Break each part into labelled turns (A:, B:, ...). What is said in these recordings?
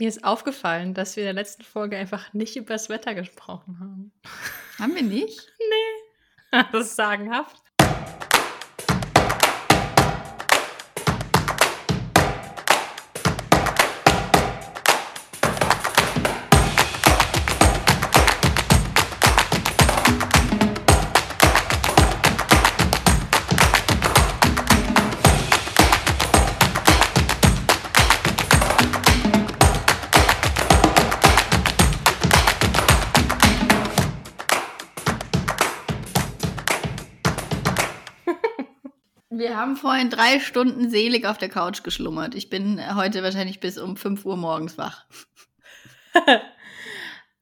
A: Mir ist aufgefallen, dass wir in der letzten Folge einfach nicht über das Wetter gesprochen haben.
B: Haben wir nicht?
A: Nee. Das ist sagenhaft.
B: Haben vorhin drei Stunden selig auf der Couch geschlummert. Ich bin heute wahrscheinlich bis um 5 Uhr morgens wach.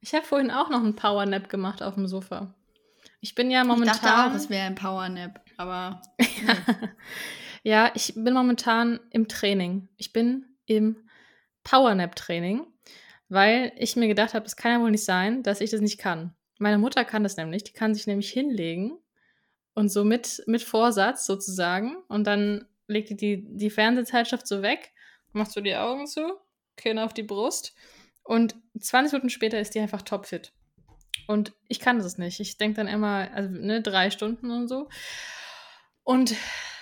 A: ich habe vorhin auch noch einen Powernap gemacht auf dem Sofa. Ich bin ja momentan.
B: Ich dachte auch, es wäre ein Powernap, aber.
A: ja, ich bin momentan im Training. Ich bin im Powernap-Training, weil ich mir gedacht habe, es kann ja wohl nicht sein, dass ich das nicht kann. Meine Mutter kann das nämlich. Die kann sich nämlich hinlegen und so mit, mit Vorsatz sozusagen. Und dann legt die, die Fernsehzeitschrift so weg, macht so die Augen zu, Kinn auf die Brust. Und 20 Minuten später ist die einfach topfit. Und ich kann das nicht. Ich denke dann immer, also ne, drei Stunden und so. Und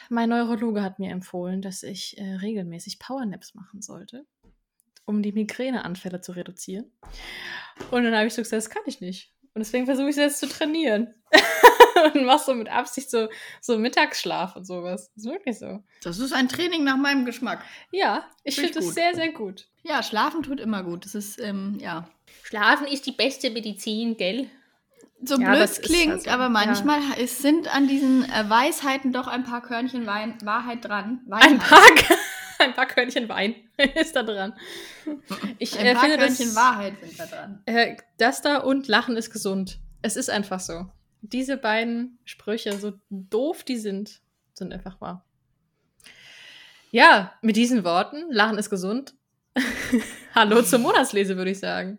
A: mein Neurologe hat mir empfohlen, dass ich äh, regelmäßig Powernaps machen sollte, um die Migräneanfälle zu reduzieren. Und dann habe ich so gesagt, das kann ich nicht. Und deswegen versuche ich es jetzt zu trainieren. und machst so mit Absicht so, so Mittagsschlaf und sowas. Das ist wirklich so.
B: Das ist ein Training nach meinem Geschmack.
A: Ja, ich finde das sehr, sehr gut.
B: Ja, schlafen tut immer gut. Das ist, ähm, ja.
A: Schlafen ist die beste Medizin, gell?
B: So ja, blöd es klingt, also, aber manchmal ja. es sind an diesen äh, Weisheiten doch ein paar Körnchen Wein, Wahrheit dran.
A: Weisheit. Ein paar, ein paar Körnchen Wein ist da dran.
B: Ich ein äh, paar finde, Körnchen das, Wahrheit sind da dran.
A: Äh, das da und Lachen ist gesund. Es ist einfach so diese beiden Sprüche, so doof die sind, sind einfach wahr. Ja, mit diesen Worten, Lachen ist gesund. Hallo zur Monatslese, würde ich sagen.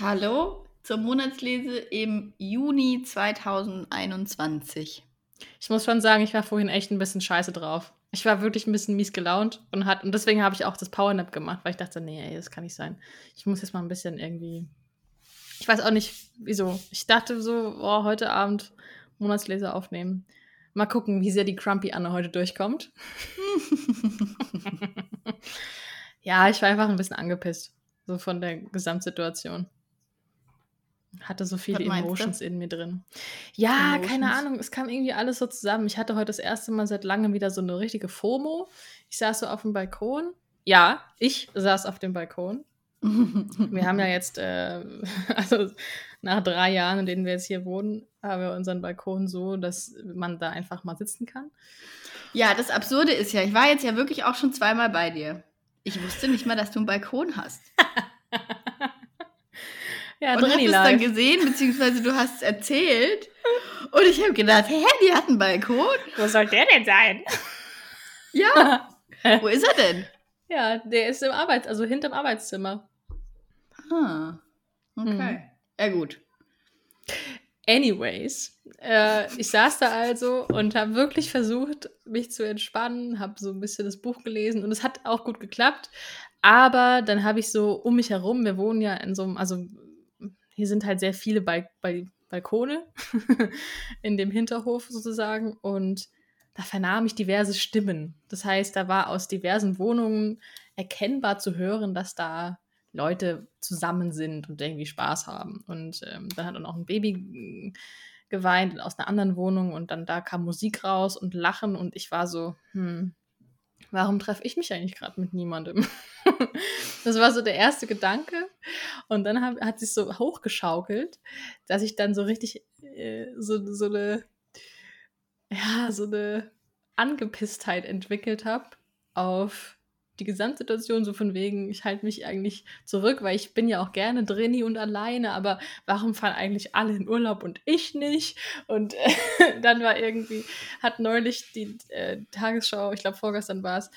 B: Hallo zur Monatslese im Juni 2021.
A: Ich muss schon sagen, ich war vorhin echt ein bisschen scheiße drauf. Ich war wirklich ein bisschen mies gelaunt und hat und deswegen habe ich auch das Powernap gemacht, weil ich dachte, nee, ey, das kann nicht sein. Ich muss jetzt mal ein bisschen irgendwie ich weiß auch nicht, wieso. Ich dachte so, oh, heute Abend Monatsleser aufnehmen. Mal gucken, wie sehr die Crumpy Anne heute durchkommt. ja, ich war einfach ein bisschen angepisst. So von der Gesamtsituation. Hatte so viele Emotions in mir drin. Ja, Emotions. keine Ahnung. Es kam irgendwie alles so zusammen. Ich hatte heute das erste Mal seit langem wieder so eine richtige FOMO. Ich saß so auf dem Balkon. Ja, ich saß auf dem Balkon wir haben ja jetzt, äh, also nach drei Jahren, in denen wir jetzt hier wohnen, haben wir unseren Balkon so, dass man da einfach mal sitzen kann.
B: Ja, das Absurde ist ja, ich war jetzt ja wirklich auch schon zweimal bei dir. Ich wusste nicht mal, dass du einen Balkon hast. ja, und habe es dann gesehen, beziehungsweise du hast es erzählt. Und ich habe gedacht, hä, die hat einen Balkon?
A: Wo soll der denn sein?
B: Ja, wo ist er denn?
A: Ja, der ist im Arbeits-, also hinterm Arbeitszimmer.
B: Ah, okay. Hm. Ja, gut.
A: Anyways, äh, ich saß da also und habe wirklich versucht, mich zu entspannen, habe so ein bisschen das Buch gelesen und es hat auch gut geklappt. Aber dann habe ich so um mich herum, wir wohnen ja in so einem, also hier sind halt sehr viele Bal Bal Balkone in dem Hinterhof sozusagen und da vernahm ich diverse Stimmen. Das heißt, da war aus diversen Wohnungen erkennbar zu hören, dass da Leute zusammen sind und irgendwie Spaß haben. Und ähm, dann hat dann auch ein Baby mm, geweint aus einer anderen Wohnung und dann da kam Musik raus und Lachen und ich war so, hm, warum treffe ich mich eigentlich gerade mit niemandem? das war so der erste Gedanke. Und dann hab, hat sich so hochgeschaukelt, dass ich dann so richtig äh, so, so eine, ja, so eine Angepisstheit entwickelt habe auf die Gesamtsituation so von wegen, ich halte mich eigentlich zurück, weil ich bin ja auch gerne drinni und alleine, aber warum fahren eigentlich alle in Urlaub und ich nicht? Und äh, dann war irgendwie, hat neulich die äh, Tagesschau, ich glaube vorgestern war es,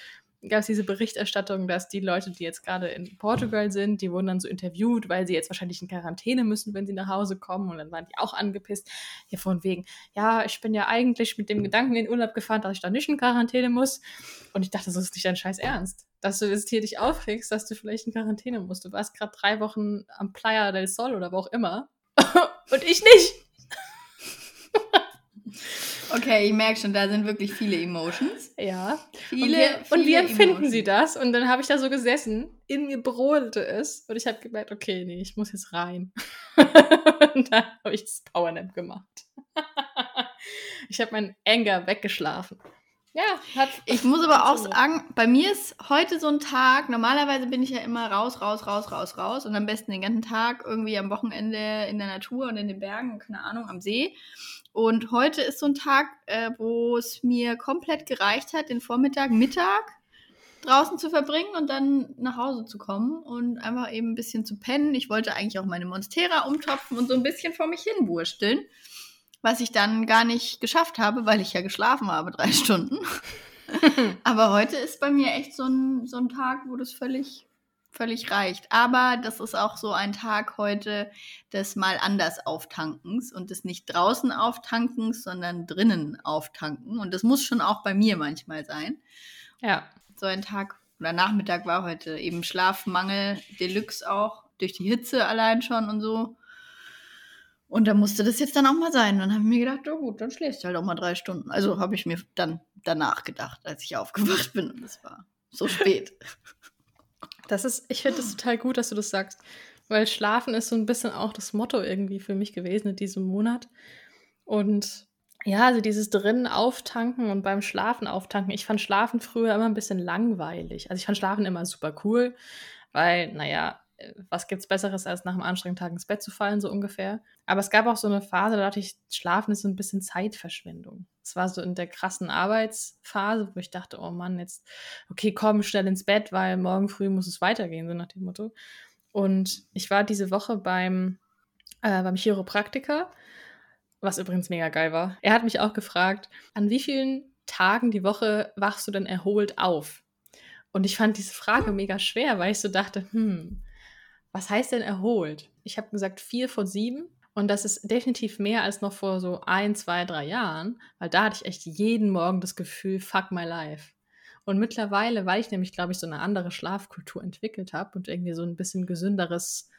A: gab es diese Berichterstattung, dass die Leute, die jetzt gerade in Portugal sind, die wurden dann so interviewt, weil sie jetzt wahrscheinlich in Quarantäne müssen, wenn sie nach Hause kommen. Und dann waren die auch angepisst. Hier von wegen, ja, ich bin ja eigentlich mit dem Gedanken in Urlaub gefahren, dass ich da nicht in Quarantäne muss. Und ich dachte, das ist nicht dein Scheiß Ernst dass du jetzt hier dich aufregst, dass du vielleicht in Quarantäne musst. Du warst gerade drei Wochen am Playa del Sol oder wo auch immer. Und ich nicht.
B: Okay, ich merke schon, da sind wirklich viele Emotions.
A: Ja. Viele, und, wir, viele und wie empfinden Emotions. sie das? Und dann habe ich da so gesessen, in mir brodelte es und ich habe gemerkt, okay, nee, ich muss jetzt rein. und dann habe ich das Powernap gemacht. ich habe meinen Anger weggeschlafen.
B: Ja, hat. Ich muss aber auch sagen, bei mir ist heute so ein Tag. Normalerweise bin ich ja immer raus, raus, raus, raus, raus und am besten den ganzen Tag irgendwie am Wochenende in der Natur und in den Bergen, keine Ahnung, am See. Und heute ist so ein Tag, äh, wo es mir komplett gereicht hat, den Vormittag, Mittag draußen zu verbringen und dann nach Hause zu kommen und einfach eben ein bisschen zu pennen. Ich wollte eigentlich auch meine Monstera umtopfen und so ein bisschen vor mich hin wursteln, was ich dann gar nicht geschafft habe, weil ich ja geschlafen habe drei Stunden. Aber heute ist bei mir echt so ein, so ein Tag, wo das völlig völlig reicht. Aber das ist auch so ein Tag heute des mal anders Auftankens und des nicht draußen Auftankens, sondern drinnen Auftanken. Und das muss schon auch bei mir manchmal sein.
A: Ja.
B: So ein Tag oder Nachmittag war heute eben Schlafmangel, Deluxe auch, durch die Hitze allein schon und so. Und da musste das jetzt dann auch mal sein. Dann habe ich mir gedacht, oh gut, dann schläfst du halt auch mal drei Stunden. Also habe ich mir dann danach gedacht, als ich aufgewacht bin. Und es war so spät.
A: Das ist, ich finde es total gut, dass du das sagst. Weil Schlafen ist so ein bisschen auch das Motto irgendwie für mich gewesen in diesem Monat. Und ja, also dieses drinnen auftanken und beim Schlafen auftanken. Ich fand Schlafen früher immer ein bisschen langweilig. Also ich fand Schlafen immer super cool, weil, naja, was gibt's Besseres, als nach einem anstrengenden Tag ins Bett zu fallen, so ungefähr. Aber es gab auch so eine Phase, da dachte ich, Schlafen ist so ein bisschen Zeitverschwendung. Es war so in der krassen Arbeitsphase, wo ich dachte, oh Mann, jetzt, okay, komm schnell ins Bett, weil morgen früh muss es weitergehen, so nach dem Motto. Und ich war diese Woche beim, äh, beim Chiropraktiker, was übrigens mega geil war. Er hat mich auch gefragt, an wie vielen Tagen die Woche wachst du denn erholt auf? Und ich fand diese Frage mega schwer, weil ich so dachte, hm, was heißt denn erholt? Ich habe gesagt vier von sieben. Und das ist definitiv mehr als noch vor so ein, zwei, drei Jahren, weil da hatte ich echt jeden Morgen das Gefühl, fuck my life. Und mittlerweile, weil ich nämlich, glaube ich, so eine andere Schlafkultur entwickelt habe und irgendwie so ein bisschen gesünderes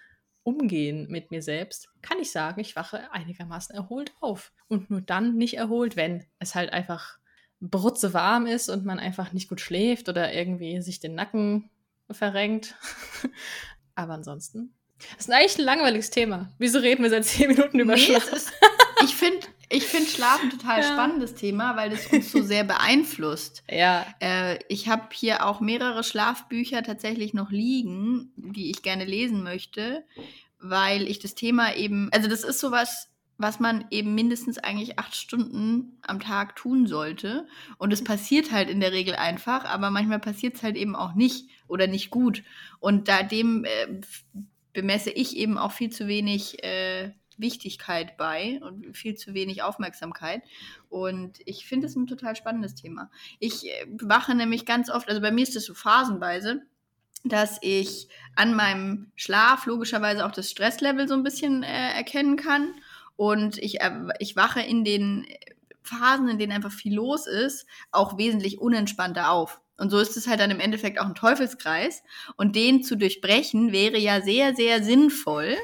A: Umgehen mit mir selbst, kann ich sagen, ich wache einigermaßen erholt auf. Und nur dann nicht erholt, wenn es halt einfach brutze warm ist und man einfach nicht gut schläft oder irgendwie sich den Nacken verrenkt. Aber ansonsten. Das ist eigentlich ein langweiliges Thema. Wieso reden wir seit zehn Minuten über nee, Schlafen?
B: Ist, ich finde ich find Schlafen total ja. spannendes Thema, weil das uns so sehr beeinflusst.
A: Ja.
B: Äh, ich habe hier auch mehrere Schlafbücher tatsächlich noch liegen, die ich gerne lesen möchte, weil ich das Thema eben, also das ist sowas, was man eben mindestens eigentlich acht Stunden am Tag tun sollte. Und es passiert halt in der Regel einfach, aber manchmal passiert es halt eben auch nicht oder nicht gut. Und da dem äh, bemesse ich eben auch viel zu wenig äh, Wichtigkeit bei und viel zu wenig Aufmerksamkeit. Und ich finde es ein total spannendes Thema. Ich äh, wache nämlich ganz oft, also bei mir ist das so phasenweise, dass ich an meinem Schlaf logischerweise auch das Stresslevel so ein bisschen äh, erkennen kann und ich, äh, ich wache in den Phasen, in denen einfach viel los ist, auch wesentlich unentspannter auf. Und so ist es halt dann im Endeffekt auch ein Teufelskreis. Und den zu durchbrechen wäre ja sehr, sehr sinnvoll,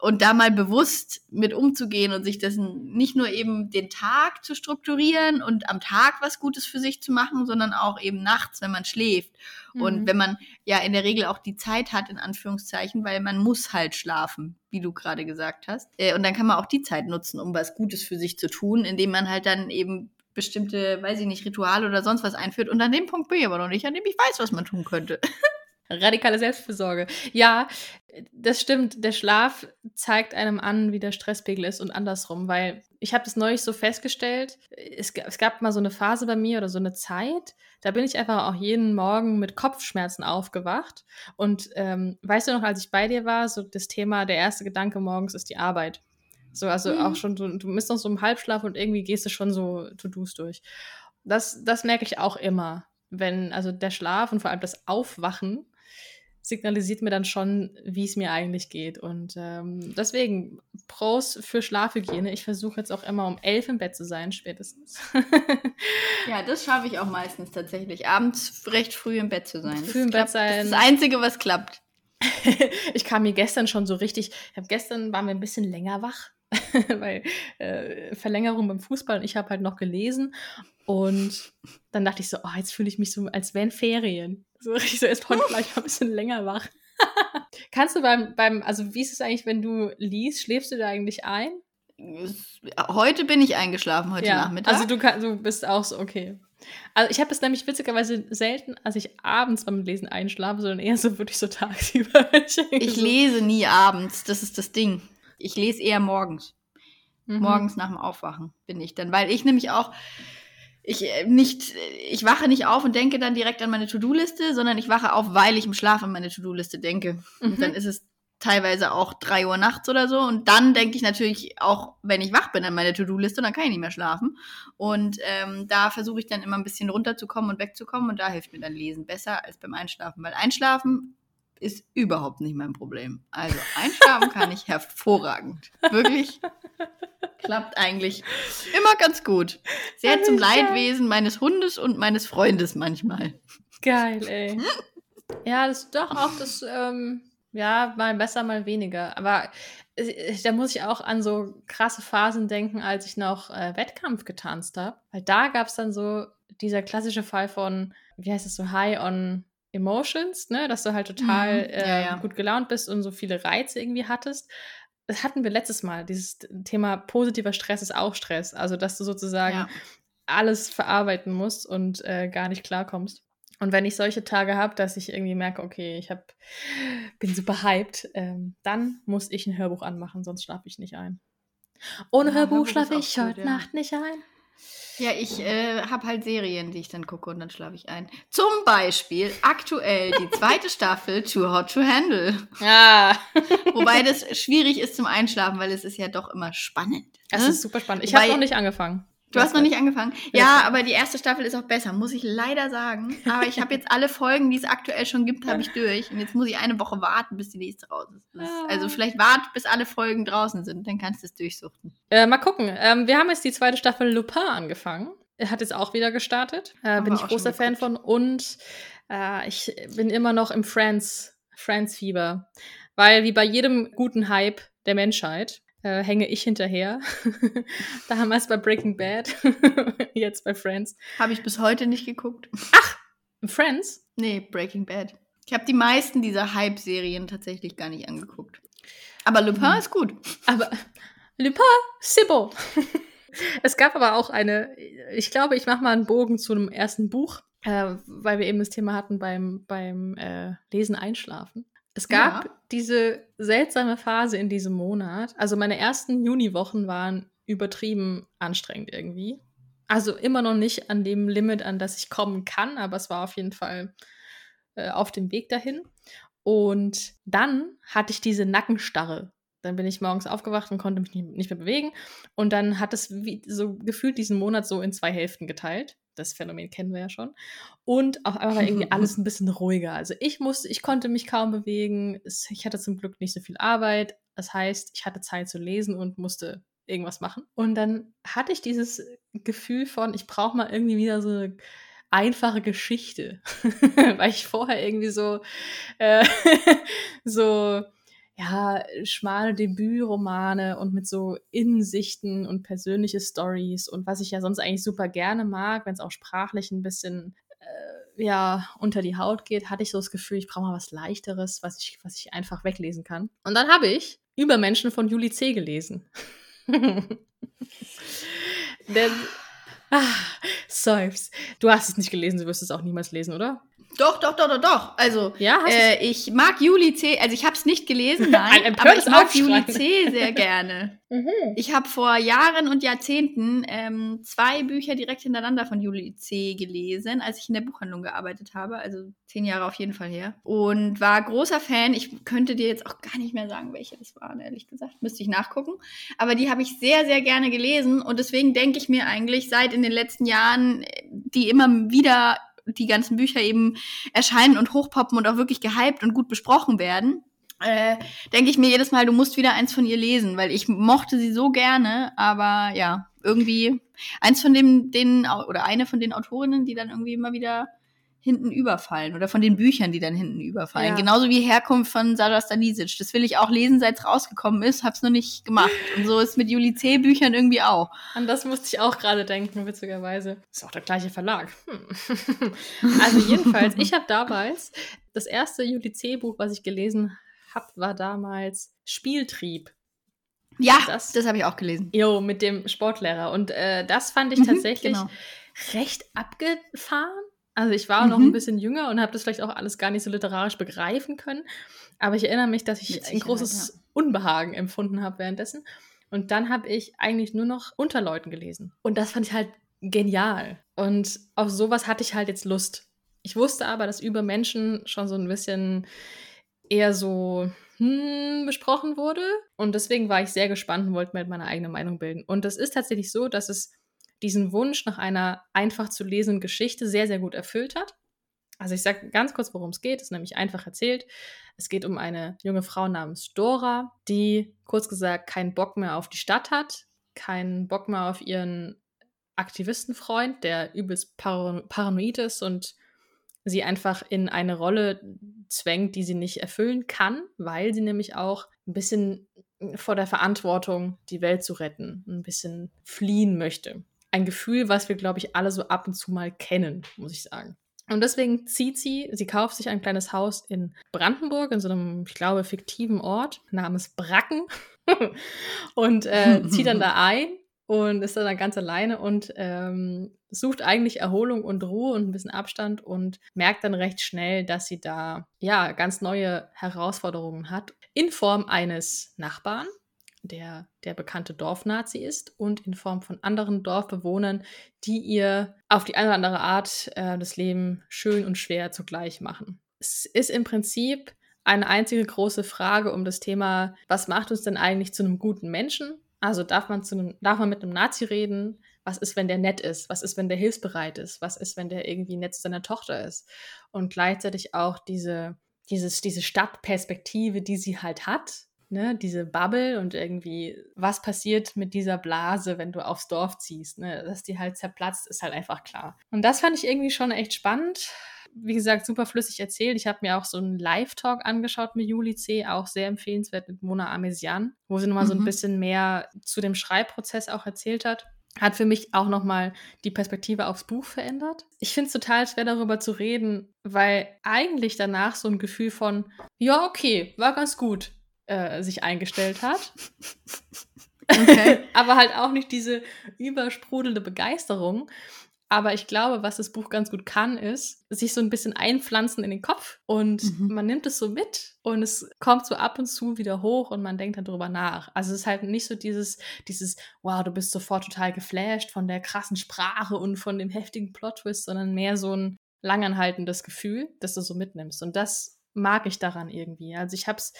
B: und da mal bewusst mit umzugehen und sich dessen nicht nur eben den Tag zu strukturieren und am Tag was Gutes für sich zu machen, sondern auch eben nachts, wenn man schläft. Mhm. Und wenn man ja in der Regel auch die Zeit hat, in Anführungszeichen, weil man muss halt schlafen, wie du gerade gesagt hast. Äh, und dann kann man auch die Zeit nutzen, um was Gutes für sich zu tun, indem man halt dann eben bestimmte, weiß ich nicht, Rituale oder sonst was einführt. Und an dem Punkt bin ich aber noch nicht, an dem ich weiß, was man tun könnte.
A: Radikale Selbstfürsorge. Ja, das stimmt. Der Schlaf zeigt einem an, wie der Stresspegel ist und andersrum, weil ich habe das neulich so festgestellt. Es, es, gab mal so eine Phase bei mir oder so eine Zeit, da bin ich einfach auch jeden Morgen mit Kopfschmerzen aufgewacht. Und ähm, weißt du noch, als ich bei dir war, so das Thema, der erste Gedanke morgens ist die Arbeit. So, also mhm. auch schon, du, du bist noch so im Halbschlaf und irgendwie gehst du schon so To-Dos durch. Das, das merke ich auch immer, wenn, also der Schlaf und vor allem das Aufwachen signalisiert mir dann schon, wie es mir eigentlich geht. Und ähm, deswegen Pros für Schlafhygiene. Ich versuche jetzt auch immer um elf im Bett zu sein, spätestens.
B: ja, das schaffe ich auch meistens tatsächlich. Abends recht früh im Bett zu sein.
A: Früh im Bett sein. Das
B: ist das Einzige, was klappt.
A: ich kam mir gestern schon so richtig, ich habe gestern waren wir ein bisschen länger wach, weil äh, Verlängerung beim Fußball und ich habe halt noch gelesen und dann dachte ich so, oh, jetzt fühle ich mich so, als wären Ferien. So richtig so, erst heute vielleicht mal ein bisschen länger wach. Kannst du beim, beim, also wie ist es eigentlich, wenn du liest, schläfst du da eigentlich ein?
B: Heute bin ich eingeschlafen, heute ja, Nachmittag.
A: Also du, kann, du bist auch so, okay. Also ich habe es nämlich witzigerweise selten, als ich abends beim Lesen einschlafe, sondern eher so wirklich so tagsüber.
B: ich lese nie abends, das ist das Ding. Ich lese eher morgens. Mhm. Morgens nach dem Aufwachen bin ich dann, weil ich nämlich auch ich äh, nicht, ich wache nicht auf und denke dann direkt an meine To-Do-Liste, sondern ich wache auf, weil ich im Schlaf an meine To-Do-Liste denke. Mhm. Und dann ist es teilweise auch drei Uhr nachts oder so. Und dann denke ich natürlich auch, wenn ich wach bin, an meine To-Do-Liste und dann kann ich nicht mehr schlafen. Und ähm, da versuche ich dann immer ein bisschen runterzukommen und wegzukommen. Und da hilft mir dann Lesen besser als beim Einschlafen. Weil Einschlafen ist überhaupt nicht mein Problem. Also einschlafen kann ich hervorragend. Wirklich klappt eigentlich immer ganz gut. Sehr zum Leidwesen meines Hundes und meines Freundes manchmal.
A: Geil, ey. Ja, das ist doch auch das ähm, ja, mal besser, mal weniger. Aber äh, da muss ich auch an so krasse Phasen denken, als ich noch äh, Wettkampf getanzt habe. Weil da gab es dann so dieser klassische Fall von, wie heißt es so, High on Emotions, ne? Dass du halt total mhm. ja, ja. gut gelaunt bist und so viele Reize irgendwie hattest. Das hatten wir letztes Mal, dieses Thema positiver Stress ist auch Stress. Also, dass du sozusagen ja. alles verarbeiten musst und äh, gar nicht klarkommst. Und wenn ich solche Tage habe, dass ich irgendwie merke, okay, ich hab, bin super hyped, ähm, dann muss ich ein Hörbuch anmachen, sonst schlafe ich nicht ein. Ohne ja, Hörbuch schlafe ich heute ja. Nacht nicht ein.
B: Ja, ich äh, habe halt Serien, die ich dann gucke und dann schlafe ich ein. Zum Beispiel aktuell die zweite Staffel Too Hot to Handle.
A: Ja.
B: Wobei das schwierig ist zum Einschlafen, weil es ist ja doch immer spannend.
A: Es ne? ist super spannend. Ich habe noch nicht angefangen.
B: Du hast noch nicht angefangen. Ja, aber die erste Staffel ist auch besser, muss ich leider sagen. Aber ich habe jetzt alle Folgen, die es aktuell schon gibt, habe ich durch. Und jetzt muss ich eine Woche warten, bis die nächste raus ist. Also vielleicht wart, bis alle Folgen draußen sind, dann kannst du es durchsuchten.
A: Äh, mal gucken. Ähm, wir haben jetzt die zweite Staffel Lupin angefangen. Er hat jetzt auch wieder gestartet. Äh, bin ich großer Fan von. Und äh, ich bin immer noch im Friends, Friends-Fieber. Weil wie bei jedem guten Hype der Menschheit äh, hänge ich hinterher. Damals bei Breaking Bad, jetzt bei Friends.
B: Habe ich bis heute nicht geguckt.
A: Ach, Friends?
B: Nee, Breaking Bad. Ich habe die meisten dieser Hype-Serien tatsächlich gar nicht angeguckt. Aber Lupin hm. ist gut.
A: Aber Lupin, Sybil. es gab aber auch eine, ich glaube, ich mache mal einen Bogen zu einem ersten Buch, äh, weil wir eben das Thema hatten beim, beim äh, Lesen einschlafen. Es gab ja. Diese seltsame Phase in diesem Monat. Also meine ersten Juniwochen waren übertrieben anstrengend irgendwie. Also immer noch nicht an dem Limit, an das ich kommen kann, aber es war auf jeden Fall äh, auf dem Weg dahin. Und dann hatte ich diese Nackenstarre. Dann bin ich morgens aufgewacht und konnte mich nicht, mehr bewegen. Und dann hat es wie, so gefühlt diesen Monat so in zwei Hälften geteilt das Phänomen kennen wir ja schon. Und auf einmal war irgendwie alles ein bisschen ruhiger. Also ich musste, ich konnte mich kaum bewegen. Ich hatte zum Glück nicht so viel Arbeit. Das heißt, ich hatte Zeit zu lesen und musste irgendwas machen. Und dann hatte ich dieses Gefühl von, ich brauche mal irgendwie wieder so eine einfache Geschichte. Weil ich vorher irgendwie so, äh, so ja, schmale Debütromane und mit so Innensichten und persönliche Stories und was ich ja sonst eigentlich super gerne mag, wenn es auch sprachlich ein bisschen äh, ja, unter die Haut geht, hatte ich so das Gefühl, ich brauche mal was leichteres, was ich, was ich einfach weglesen kann. Und dann habe ich Übermenschen von Juli C. gelesen. Denn Ah, seufz. Du hast es nicht gelesen, du wirst es auch niemals lesen, oder?
B: Doch, doch, doch, doch, doch. Also, ja, äh, ich mag Juli C. Also, ich habe es nicht gelesen, nein,
A: Ein aber
B: ich mag Juli C. sehr gerne. Mhm. Ich habe vor Jahren und Jahrzehnten ähm, zwei Bücher direkt hintereinander von Juli C. gelesen, als ich in der Buchhandlung gearbeitet habe. Also zehn Jahre auf jeden Fall her. Und war großer Fan. Ich könnte dir jetzt auch gar nicht mehr sagen, welche das waren, ehrlich gesagt. Müsste ich nachgucken. Aber die habe ich sehr, sehr gerne gelesen. Und deswegen denke ich mir eigentlich seit in den letzten Jahren, die immer wieder die ganzen Bücher eben erscheinen und hochpoppen und auch wirklich gehypt und gut besprochen werden, äh, denke ich mir jedes Mal, du musst wieder eins von ihr lesen, weil ich mochte sie so gerne, aber ja, irgendwie eins von dem, den, oder eine von den Autorinnen, die dann irgendwie immer wieder hinten überfallen oder von den Büchern, die dann hinten überfallen. Ja. Genauso wie Herkunft von Sarah Stanisic. Das will ich auch lesen, seit es rausgekommen ist, hab's noch nicht gemacht. Und so ist mit Juli C. Büchern irgendwie auch.
A: An das musste ich auch gerade denken, witzigerweise. Ist auch der gleiche Verlag. Hm. also jedenfalls, ich habe damals das erste Juli C. Buch, was ich gelesen habe, war damals Spieltrieb.
B: Ja, das, das habe ich auch gelesen.
A: Jo, mit dem Sportlehrer. Und äh, das fand ich mhm, tatsächlich genau. recht abgefahren also ich war mhm. noch ein bisschen jünger und habe das vielleicht auch alles gar nicht so literarisch begreifen können. Aber ich erinnere mich, dass ich ein großes ja. Unbehagen empfunden habe währenddessen. Und dann habe ich eigentlich nur noch Unterleuten gelesen. Und das fand ich halt genial. Und auf sowas hatte ich halt jetzt Lust. Ich wusste aber, dass über Menschen schon so ein bisschen eher so hm, besprochen wurde. Und deswegen war ich sehr gespannt und wollte mir meine eigene Meinung bilden. Und es ist tatsächlich so, dass es diesen Wunsch nach einer einfach zu lesenden Geschichte sehr, sehr gut erfüllt hat. Also ich sage ganz kurz, worum es geht. Es ist nämlich einfach erzählt. Es geht um eine junge Frau namens Dora, die kurz gesagt keinen Bock mehr auf die Stadt hat, keinen Bock mehr auf ihren Aktivistenfreund, der übelst paranoid ist und sie einfach in eine Rolle zwängt, die sie nicht erfüllen kann, weil sie nämlich auch ein bisschen vor der Verantwortung, die Welt zu retten, ein bisschen fliehen möchte ein Gefühl, was wir, glaube ich, alle so ab und zu mal kennen, muss ich sagen. Und deswegen zieht sie, sie kauft sich ein kleines Haus in Brandenburg, in so einem, ich glaube, fiktiven Ort namens Bracken und äh, zieht dann da ein und ist dann ganz alleine und ähm, sucht eigentlich Erholung und Ruhe und ein bisschen Abstand und merkt dann recht schnell, dass sie da ja ganz neue Herausforderungen hat in Form eines Nachbarn, der der bekannte Dorfnazi ist und in Form von anderen Dorfbewohnern, die ihr auf die eine oder andere Art äh, das Leben schön und schwer zugleich machen. Es ist im Prinzip eine einzige große Frage um das Thema, was macht uns denn eigentlich zu einem guten Menschen? Also darf man, zu einem, darf man mit einem Nazi reden? Was ist, wenn der nett ist? Was ist, wenn der hilfsbereit ist? Was ist, wenn der irgendwie nett zu seiner Tochter ist? Und gleichzeitig auch diese, dieses, diese Stadtperspektive, die sie halt hat, ne, diese Bubble und irgendwie, was passiert mit dieser Blase, wenn du aufs Dorf ziehst, ne, dass die halt zerplatzt, ist halt einfach klar. Und das fand ich irgendwie schon echt spannend. Wie gesagt, super flüssig erzählt. Ich habe mir auch so einen Live-Talk angeschaut mit Juli C., auch sehr empfehlenswert mit Mona Amesian, wo sie nochmal mhm. so ein mhm. bisschen mehr zu dem Schreibprozess auch erzählt hat hat für mich auch nochmal die Perspektive aufs Buch verändert. Ich finde es total schwer darüber zu reden, weil eigentlich danach so ein Gefühl von, ja, okay, war ganz gut, äh, sich eingestellt hat. Okay. aber halt auch nicht diese übersprudelnde Begeisterung. Aber ich glaube, was das Buch ganz gut kann, ist, sich so ein bisschen einpflanzen in den Kopf und mhm. man nimmt es so mit und es kommt so ab und zu wieder hoch und man denkt dann drüber nach. Also es ist halt nicht so dieses, dieses, wow, du bist sofort total geflasht von der krassen Sprache und von dem heftigen Plot-Twist, sondern mehr so ein langanhaltendes Gefühl, das du so mitnimmst. Und das mag ich daran irgendwie. Also ich habe es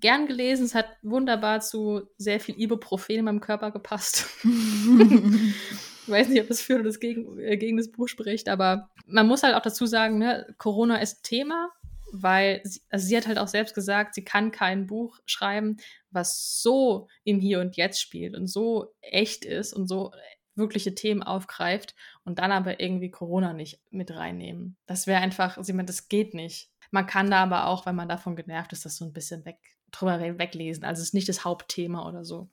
A: gern gelesen. Es hat wunderbar zu sehr viel Ibuprofen in meinem Körper gepasst. ich weiß nicht, ob das für oder das gegen, äh, gegen das Buch spricht, aber man muss halt auch dazu sagen, ne, Corona ist Thema, weil sie, also sie hat halt auch selbst gesagt, sie kann kein Buch schreiben, was so im Hier und Jetzt spielt und so echt ist und so wirkliche Themen aufgreift und dann aber irgendwie Corona nicht mit reinnehmen. Das wäre einfach, sie meint, das geht nicht. Man kann da aber auch, wenn man davon genervt ist, das so ein bisschen weg, drüber weglesen. Also es ist nicht das Hauptthema oder so.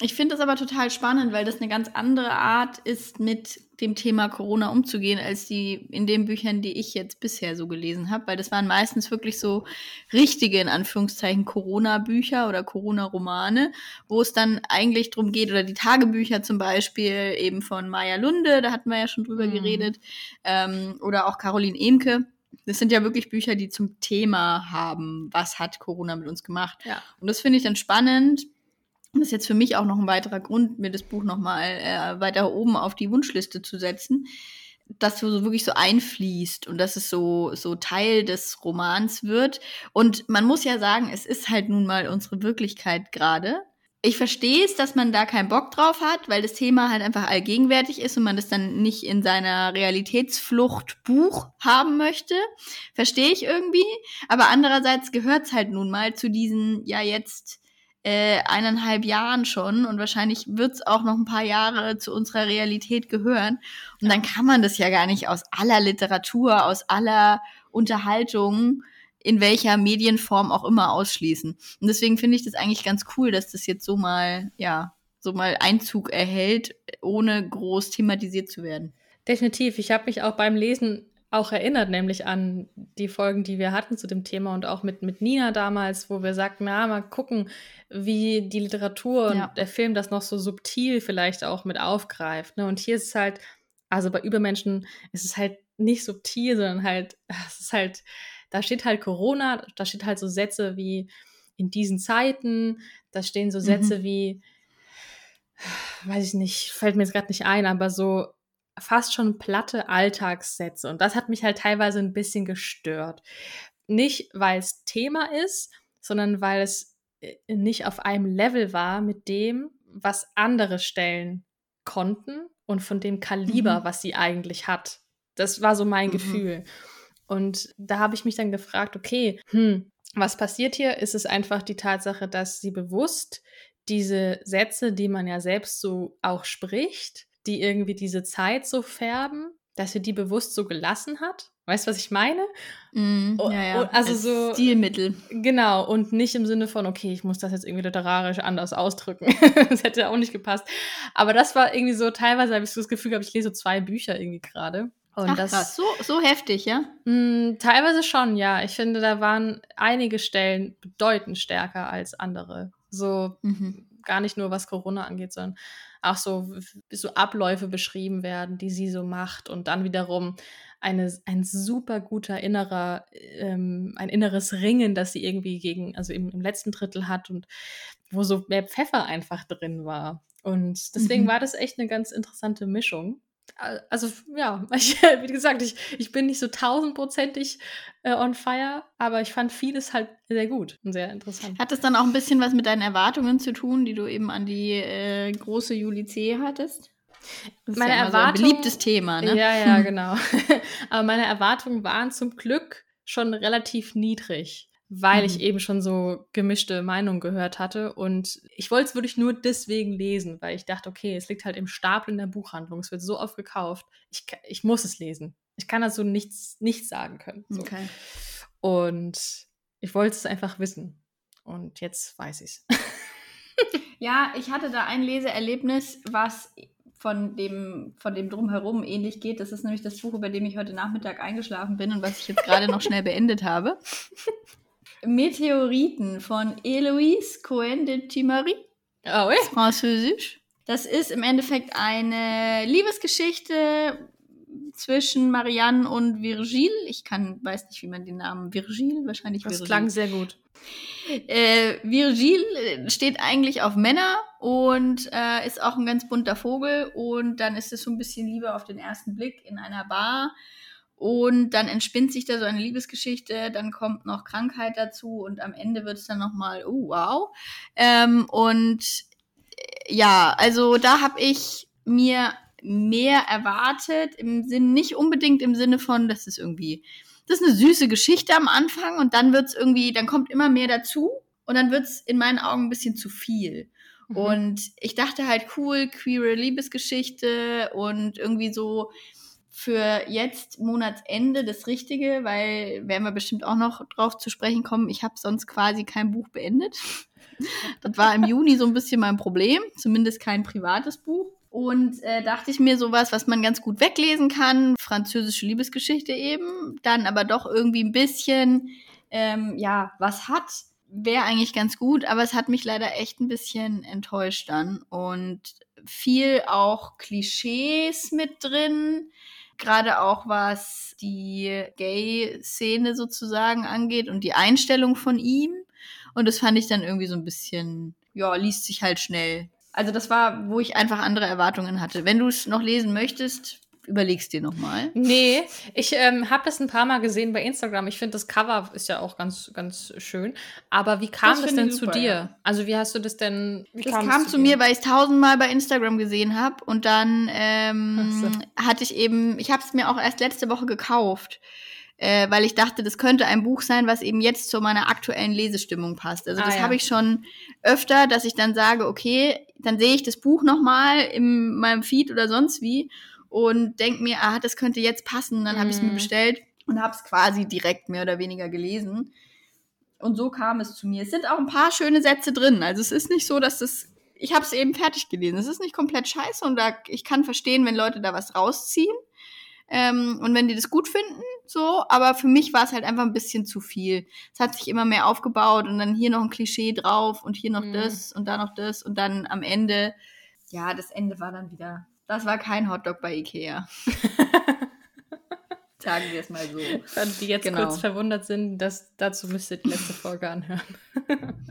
B: Ich finde das aber total spannend, weil das eine ganz andere Art ist, mit dem Thema Corona umzugehen, als die in den Büchern, die ich jetzt bisher so gelesen habe, weil das waren meistens wirklich so richtige, in Anführungszeichen, Corona-Bücher oder Corona-Romane, wo es dann eigentlich darum geht, oder die Tagebücher zum Beispiel eben von Maya Lunde, da hatten wir ja schon drüber mhm. geredet, ähm, oder auch Caroline Emke das sind ja wirklich Bücher, die zum Thema haben, was hat Corona mit uns gemacht.
A: Ja.
B: Und das finde ich dann spannend. Und das ist jetzt für mich auch noch ein weiterer Grund, mir das Buch nochmal äh, weiter oben auf die Wunschliste zu setzen, dass so wirklich so einfließt und dass es so, so Teil des Romans wird. Und man muss ja sagen, es ist halt nun mal unsere Wirklichkeit gerade Ich verstehe es, dass man da keinen Bock drauf hat, weil das Thema halt einfach allgegenwärtig ist und man das dann nicht in seiner Realitätsflucht Buch haben möchte. Verstehe ich irgendwie. Aber andererseits gehört es halt nun mal zu diesen, ja, jetzt äh, eineinhalb Jahren schon und wahrscheinlich wird es auch noch ein paar Jahre zu unserer Realität gehören. Und dann kann man das ja gar nicht aus aller Literatur, aus aller Unterhaltung in welcher Medienform auch immer ausschließen. Und deswegen finde ich das eigentlich ganz cool, dass das jetzt so mal, ja, so mal Einzug erhält, ohne groß thematisiert zu werden.
A: Definitiv. Ich habe mich auch beim Lesen auch erinnert, nämlich an die Folgen, die wir hatten zu dem Thema und auch mit, mit Nina damals, wo wir sagten, na, mal gucken, wie die Literatur und ja. der Film das noch so subtil vielleicht auch mit aufgreift. Ne? Und hier ist es halt, also bei Übermenschen ist es halt nicht subtil, sondern halt, es ist halt, da steht halt Corona, da steht halt so Sätze wie in diesen Zeiten, da stehen so Sätze mhm. wie, weiß ich nicht, fällt mir jetzt gerade nicht ein, aber so fast schon platte Alltagssätze. Und das hat mich halt teilweise ein bisschen gestört. Nicht, weil es Thema ist, sondern weil es äh, nicht auf einem Level war mit dem, was andere Stellen konnten und von dem Kaliber, mhm. was sie eigentlich hat. Das war so mein mhm. Gefühl. Und da habe ich mich dann gefragt, okay, hm, was passiert hier? Ist es einfach die Tatsache, dass sie bewusst diese Sätze, die man ja selbst so auch spricht, die irgendwie diese Zeit so färben, dass sie die bewusst so gelassen hat? Weißt du, was ich meine?
B: Mm, ja, ja.
A: Also Als so
B: Stilmittel.
A: Genau und nicht im Sinne von okay, ich muss das jetzt irgendwie literarisch anders ausdrücken. das hätte auch nicht gepasst. Aber das war irgendwie so teilweise habe ich so das Gefühl gehabt, ich lese zwei Bücher irgendwie gerade.
B: Und Ach, das, krass. So, so heftig, ja?
A: Mh, mm, teilweise schon, ja. Ich finde, da waren einige Stellen bedeutend stärker als andere. So mhm. gar nicht nur was Corona angeht, sondern auch so, so Abläufe beschrieben werden, die sie so macht und dann wiederum eine, ein super guter innerer, ähm, ein inneres Ringen, das sie irgendwie gegen, also im, im letzten Drittel hat und wo so mehr Pfeffer einfach drin war. Und deswegen mhm. war das echt eine ganz interessante Mischung also ja, ich, wie gesagt, ich, ich bin nicht so tausendprozentig äh, on fire, aber ich fand vieles halt sehr gut und sehr interessant.
B: Hat das dann auch ein bisschen was mit deinen Erwartungen zu tun, die du eben an die äh, große Juli C hattest?
A: Das meine ja Erwartungen,
B: so ein beliebtes Thema, ne?
A: Ja, ja, genau. aber meine Erwartungen waren zum Glück schon relativ niedrig weil mhm. ich eben schon so gemischte Meinungen gehört hatte. Und ich wollte es wirklich nur deswegen lesen, weil ich dachte, okay, es liegt halt im Stapel in der Buchhandlung, es wird so oft gekauft, ich, ich muss es lesen. Ich kann dazu nichts, nichts sagen können. So.
B: Okay.
A: Und ich wollte es einfach wissen. Und jetzt weiß ich es.
B: ja, ich hatte da ein Leseerlebnis, was von dem, von dem Drumherum ähnlich geht. Das ist nämlich das Buch, über dem ich heute Nachmittag eingeschlafen bin und was ich jetzt gerade noch schnell beendet habe. Meteoriten von Eloise Cohen de Timary.
A: Oh, oui.
B: Französisch. Das ist im Endeffekt eine Liebesgeschichte zwischen Marianne und Virgile. Ich kann, weiß nicht, wie man den Namen Virgile, wahrscheinlich
A: Das Virgile. klang sehr gut.
B: Äh, Virgile steht eigentlich auf Männer und äh, ist auch ein ganz bunter Vogel. Und dann ist es so ein bisschen Liebe auf den ersten Blick in einer Bar. Und dann entspinnt sich da so eine Liebesgeschichte, dann kommt noch Krankheit dazu und am Ende wird es dann nochmal, oh wow. Ähm, und äh, ja, also da habe ich mir mehr erwartet, im Sinn, nicht unbedingt im Sinne von, das ist irgendwie, das ist eine süße Geschichte am Anfang und dann wird es irgendwie, dann kommt immer mehr dazu und dann wird es in meinen Augen ein bisschen zu viel. Mhm. Und ich dachte halt, cool, queere Liebesgeschichte und irgendwie so, für jetzt Monatsende das Richtige, weil werden wir bestimmt auch noch drauf zu sprechen kommen. Ich habe sonst quasi kein Buch beendet. Das war im Juni so ein bisschen mein Problem, zumindest kein privates Buch. Und äh, dachte ich mir sowas, was man ganz gut weglesen kann, französische Liebesgeschichte eben, dann aber doch irgendwie ein bisschen, ähm, ja, was hat, wäre eigentlich ganz gut, aber es hat mich leider echt ein bisschen enttäuscht dann. Und viel auch Klischees mit drin, gerade auch was die Gay-Szene sozusagen angeht und die Einstellung von ihm. Und das fand ich dann irgendwie so ein bisschen, ja, liest sich halt schnell. Also das war, wo ich einfach andere Erwartungen hatte. Wenn du es noch lesen möchtest, überlegst dir nochmal.
A: Nee, ich ähm, habe das ein paar Mal gesehen bei Instagram. Ich finde, das Cover ist ja auch ganz, ganz schön. Aber wie kam das, das denn zu dir? Ja. Also, wie hast du das denn?
B: das kam zu, zu mir, weil ich es tausendmal bei Instagram gesehen habe. Und dann ähm, so. hatte ich eben, ich habe es mir auch erst letzte Woche gekauft äh, weil ich dachte, das könnte ein Buch sein, was eben jetzt zu meiner aktuellen Lesestimmung passt. Also ah, das ja. habe ich schon öfter, dass ich dann sage, okay, dann sehe ich das Buch nochmal in meinem Feed oder sonst wie und denke mir, ah, das könnte jetzt passen. Dann habe ich es mir mhm. bestellt und habe es quasi direkt mehr oder weniger gelesen. Und so kam es zu mir. Es sind auch ein paar schöne Sätze drin. Also es ist nicht so, dass das ich habe es eben fertig gelesen. Es ist nicht komplett scheiße und da, ich kann verstehen, wenn Leute da was rausziehen. Ähm, und wenn die das gut finden, so, aber für mich war es halt einfach ein bisschen zu viel. Es hat sich immer mehr aufgebaut und dann hier noch ein Klischee drauf und hier noch mhm. das und da noch das und dann am Ende, ja, das Ende war dann wieder, das war kein Hotdog bei Ikea. Sagen wir es mal so.
A: Die jetzt genau. kurz verwundert sind, dass dazu müsst ihr die letzte Folge anhören.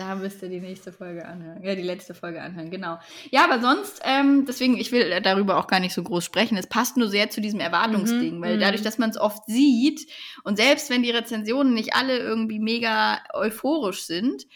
B: Da müsst ihr die nächste Folge anhören. Ja, die letzte Folge anhören, genau. Ja, aber sonst, ähm, deswegen, ich will darüber auch gar nicht so groß sprechen. Es passt nur sehr zu diesem Erwartungsding, mhm, weil mhm. dadurch, dass man es oft sieht und selbst wenn die Rezensionen nicht alle irgendwie mega euphorisch sind,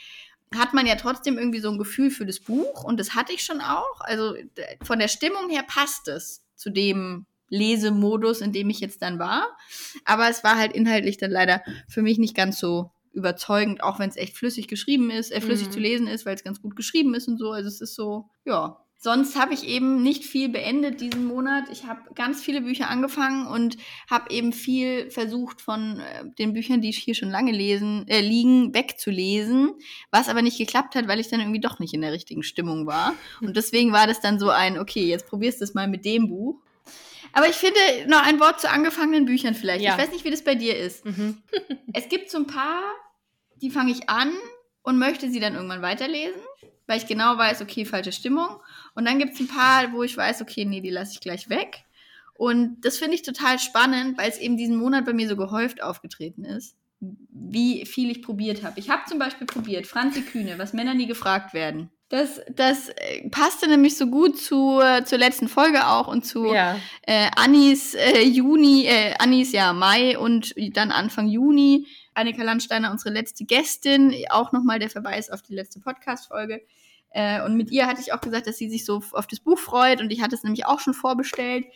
B: hat man ja trotzdem irgendwie so ein Gefühl für das Buch und das hatte ich schon auch. Also von der Stimmung her passt es zu dem Lesemodus, in dem ich jetzt dann war. Aber es war halt inhaltlich dann leider für mich nicht ganz so überzeugend, auch wenn es echt flüssig geschrieben ist, äh, flüssig mhm. zu lesen ist, weil es ganz gut geschrieben ist und so. Also es ist so, ja. Sonst habe ich eben nicht viel beendet diesen Monat. Ich habe ganz viele Bücher angefangen und habe eben viel versucht von äh, den Büchern, die ich hier schon lange lesen, äh, liegen, wegzulesen, was aber nicht geklappt hat, weil ich dann irgendwie doch nicht in der richtigen Stimmung war. Und deswegen war das dann so ein, okay, jetzt probierst du es mal mit dem Buch. Aber ich finde noch ein Wort zu angefangenen Büchern vielleicht. Ja. Ich weiß nicht, wie das bei dir ist. Mhm. es gibt so ein paar die fange ich an und möchte sie dann irgendwann weiterlesen, weil ich genau weiß, okay, falsche Stimmung. Und dann gibt es ein paar, wo ich weiß, okay, nee, die lasse ich gleich weg. Und das finde ich total spannend, weil es eben diesen Monat bei mir so gehäuft aufgetreten ist, wie viel ich probiert habe. Ich habe zum Beispiel probiert, Franzi Kühne, was Männer nie gefragt werden. Das, das äh, passte nämlich so gut zu, äh, zur letzten Folge auch und zu ja. äh, Annis äh, Juni, äh, Annis ja Mai und dann Anfang Juni Annika Landsteiner, unsere letzte Gästin, auch nochmal der Verweis auf die letzte Podcast-Folge. Äh, und mit ihr hatte ich auch gesagt, dass sie sich so auf das Buch freut und ich hatte es nämlich auch schon vorbestellt.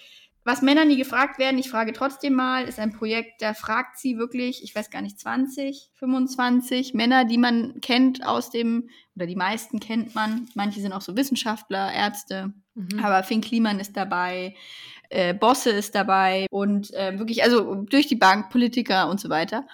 B: Was Männer nie gefragt werden, ich frage trotzdem mal, ist ein Projekt, da fragt sie wirklich, ich weiß gar nicht, 20, 25 Männer, die man kennt aus dem, oder die meisten kennt man. Manche sind auch so Wissenschaftler, Ärzte. Mhm. Aber Finn Kliman ist dabei, äh, Bosse ist dabei und äh, wirklich, also durch die Bank, Politiker und so weiter.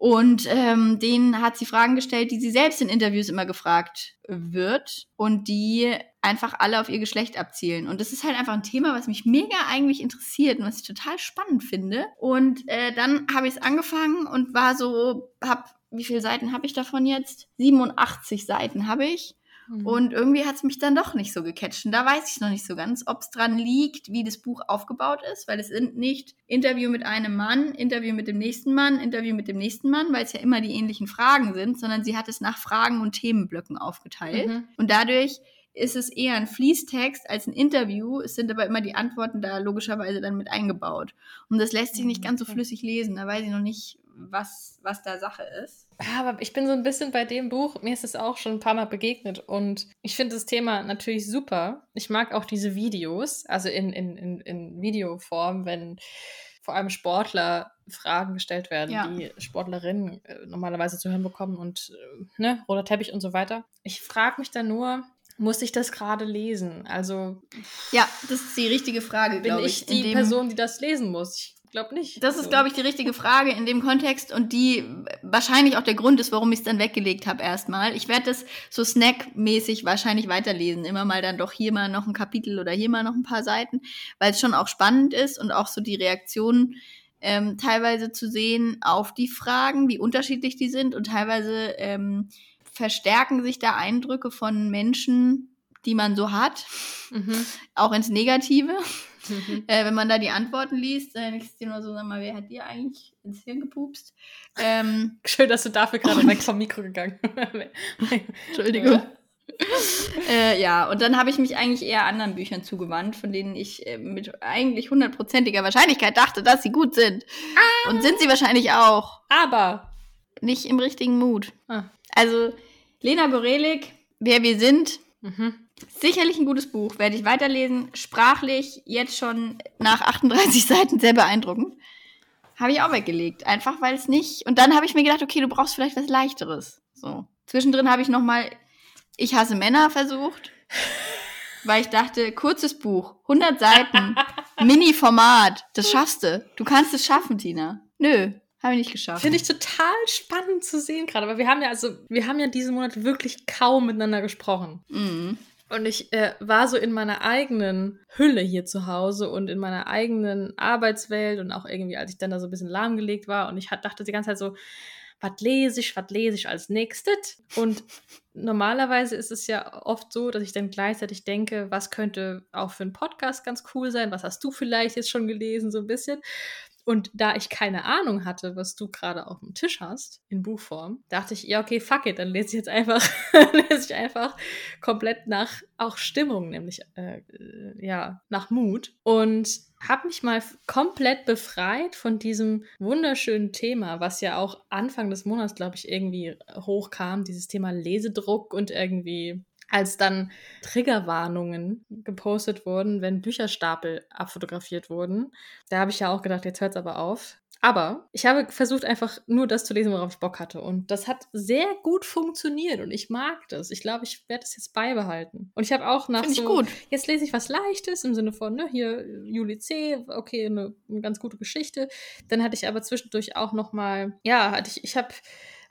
B: Und ähm, denen hat sie Fragen gestellt, die sie selbst in Interviews immer gefragt wird und die einfach alle auf ihr Geschlecht abzielen. Und das ist halt einfach ein Thema, was mich mega eigentlich interessiert und was ich total spannend finde. Und äh, dann habe ich es angefangen und war so, hab, wie viele Seiten habe ich davon jetzt? 87 Seiten habe ich. Mhm. Und irgendwie hat es mich dann doch nicht so gecatcht. Und da weiß ich noch nicht so ganz, ob es dran liegt, wie das Buch aufgebaut ist, weil es sind nicht Interview mit einem Mann, Interview mit dem nächsten Mann, Interview mit dem nächsten Mann, weil es ja immer die ähnlichen Fragen sind, sondern sie hat es nach Fragen und Themenblöcken aufgeteilt. Mhm. Und dadurch ist es eher ein Fließtext als ein Interview. Es sind aber immer die Antworten da logischerweise dann mit eingebaut. Und das lässt sich nicht mhm, ganz so flüssig lesen. Da weiß ich noch nicht, was, was da Sache ist.
A: Aber ich bin so ein bisschen bei dem Buch, mir ist es auch schon ein paar Mal begegnet und ich finde das Thema natürlich super. Ich mag auch diese Videos, also in, in, in, in Videoform, wenn vor allem Sportler Fragen gestellt werden, ja. die Sportlerinnen äh, normalerweise zu hören bekommen und äh, ne, roter Teppich und so weiter. Ich frage mich dann nur, muss ich das gerade lesen? Also.
B: Ja, das ist die richtige Frage,
A: glaube ich. Bin ich die Person, die das lesen muss? Ich glaube nicht.
B: Das ist, glaube ich, die richtige Frage in dem Kontext und die wahrscheinlich auch der Grund ist, warum ich es dann weggelegt habe erstmal. Ich werde das so snackmäßig wahrscheinlich weiterlesen. Immer mal dann doch hier mal noch ein Kapitel oder hier mal noch ein paar Seiten, weil es schon auch spannend ist und auch so die Reaktionen ähm, teilweise zu sehen auf die Fragen, wie unterschiedlich die sind und teilweise ähm, verstärken sich da Eindrücke von Menschen, die man so hat, mhm. auch ins Negative. Mhm. Äh, wenn man da die Antworten liest, dann du dir nur so, sag mal, wer hat dir eigentlich ins Hirn gepupst?
A: Ähm, Schön, dass du dafür gerade weg vom Mikro gegangen
B: Entschuldigung. äh, ja, und dann habe ich mich eigentlich eher anderen Büchern zugewandt, von denen ich äh, mit eigentlich hundertprozentiger Wahrscheinlichkeit dachte, dass sie gut sind. Ah. Und sind sie wahrscheinlich auch.
A: Aber
B: nicht im richtigen Mut. Ah. Also, Lena Gorelik, Wer wir sind, mhm. Sicherlich ein gutes Buch, werde ich weiterlesen. Sprachlich jetzt schon nach 38 Seiten sehr beeindruckend. Habe ich auch weggelegt, einfach weil es nicht. Und dann habe ich mir gedacht, okay, du brauchst vielleicht was Leichteres. So. Zwischendrin habe ich noch mal Ich hasse Männer versucht, weil ich dachte, kurzes Buch, 100 Seiten, Mini-Format, das schaffst du. Du kannst es schaffen, Tina. Nö, habe ich nicht geschafft.
A: Finde ich total spannend zu sehen gerade. Aber wir haben ja also, wir haben ja diesen Monat wirklich kaum miteinander gesprochen. Mhm. Und ich äh, war so in meiner eigenen Hülle hier zu Hause und in meiner eigenen Arbeitswelt und auch irgendwie, als ich dann da so ein bisschen lahmgelegt war und ich hat, dachte die ganze Zeit so, was lese ich, was lese ich als nächstes? Und normalerweise ist es ja oft so, dass ich dann gleichzeitig denke, was könnte auch für einen Podcast ganz cool sein, was hast du vielleicht jetzt schon gelesen, so ein bisschen. Und da ich keine Ahnung hatte, was du gerade auf dem Tisch hast, in Buchform, dachte ich, ja, okay, fuck it, dann lese ich jetzt einfach, lese ich einfach komplett nach auch Stimmung, nämlich äh, ja, nach Mut. Und habe mich mal komplett befreit von diesem wunderschönen Thema, was ja auch Anfang des Monats, glaube ich, irgendwie hochkam, dieses Thema Lesedruck und irgendwie als dann Triggerwarnungen gepostet wurden, wenn Bücherstapel abfotografiert wurden. Da habe ich ja auch gedacht, jetzt hört es aber auf. Aber ich habe versucht, einfach nur das zu lesen, worauf ich Bock hatte. Und das hat sehr gut funktioniert und ich mag das. Ich glaube, ich werde das jetzt beibehalten. Und ich habe auch nach Find so, gut. jetzt lese ich was Leichtes im Sinne von, ne, hier Juli C., okay, eine, eine ganz gute Geschichte. Dann hatte ich aber zwischendurch auch noch mal, ja, hatte ich, ich habe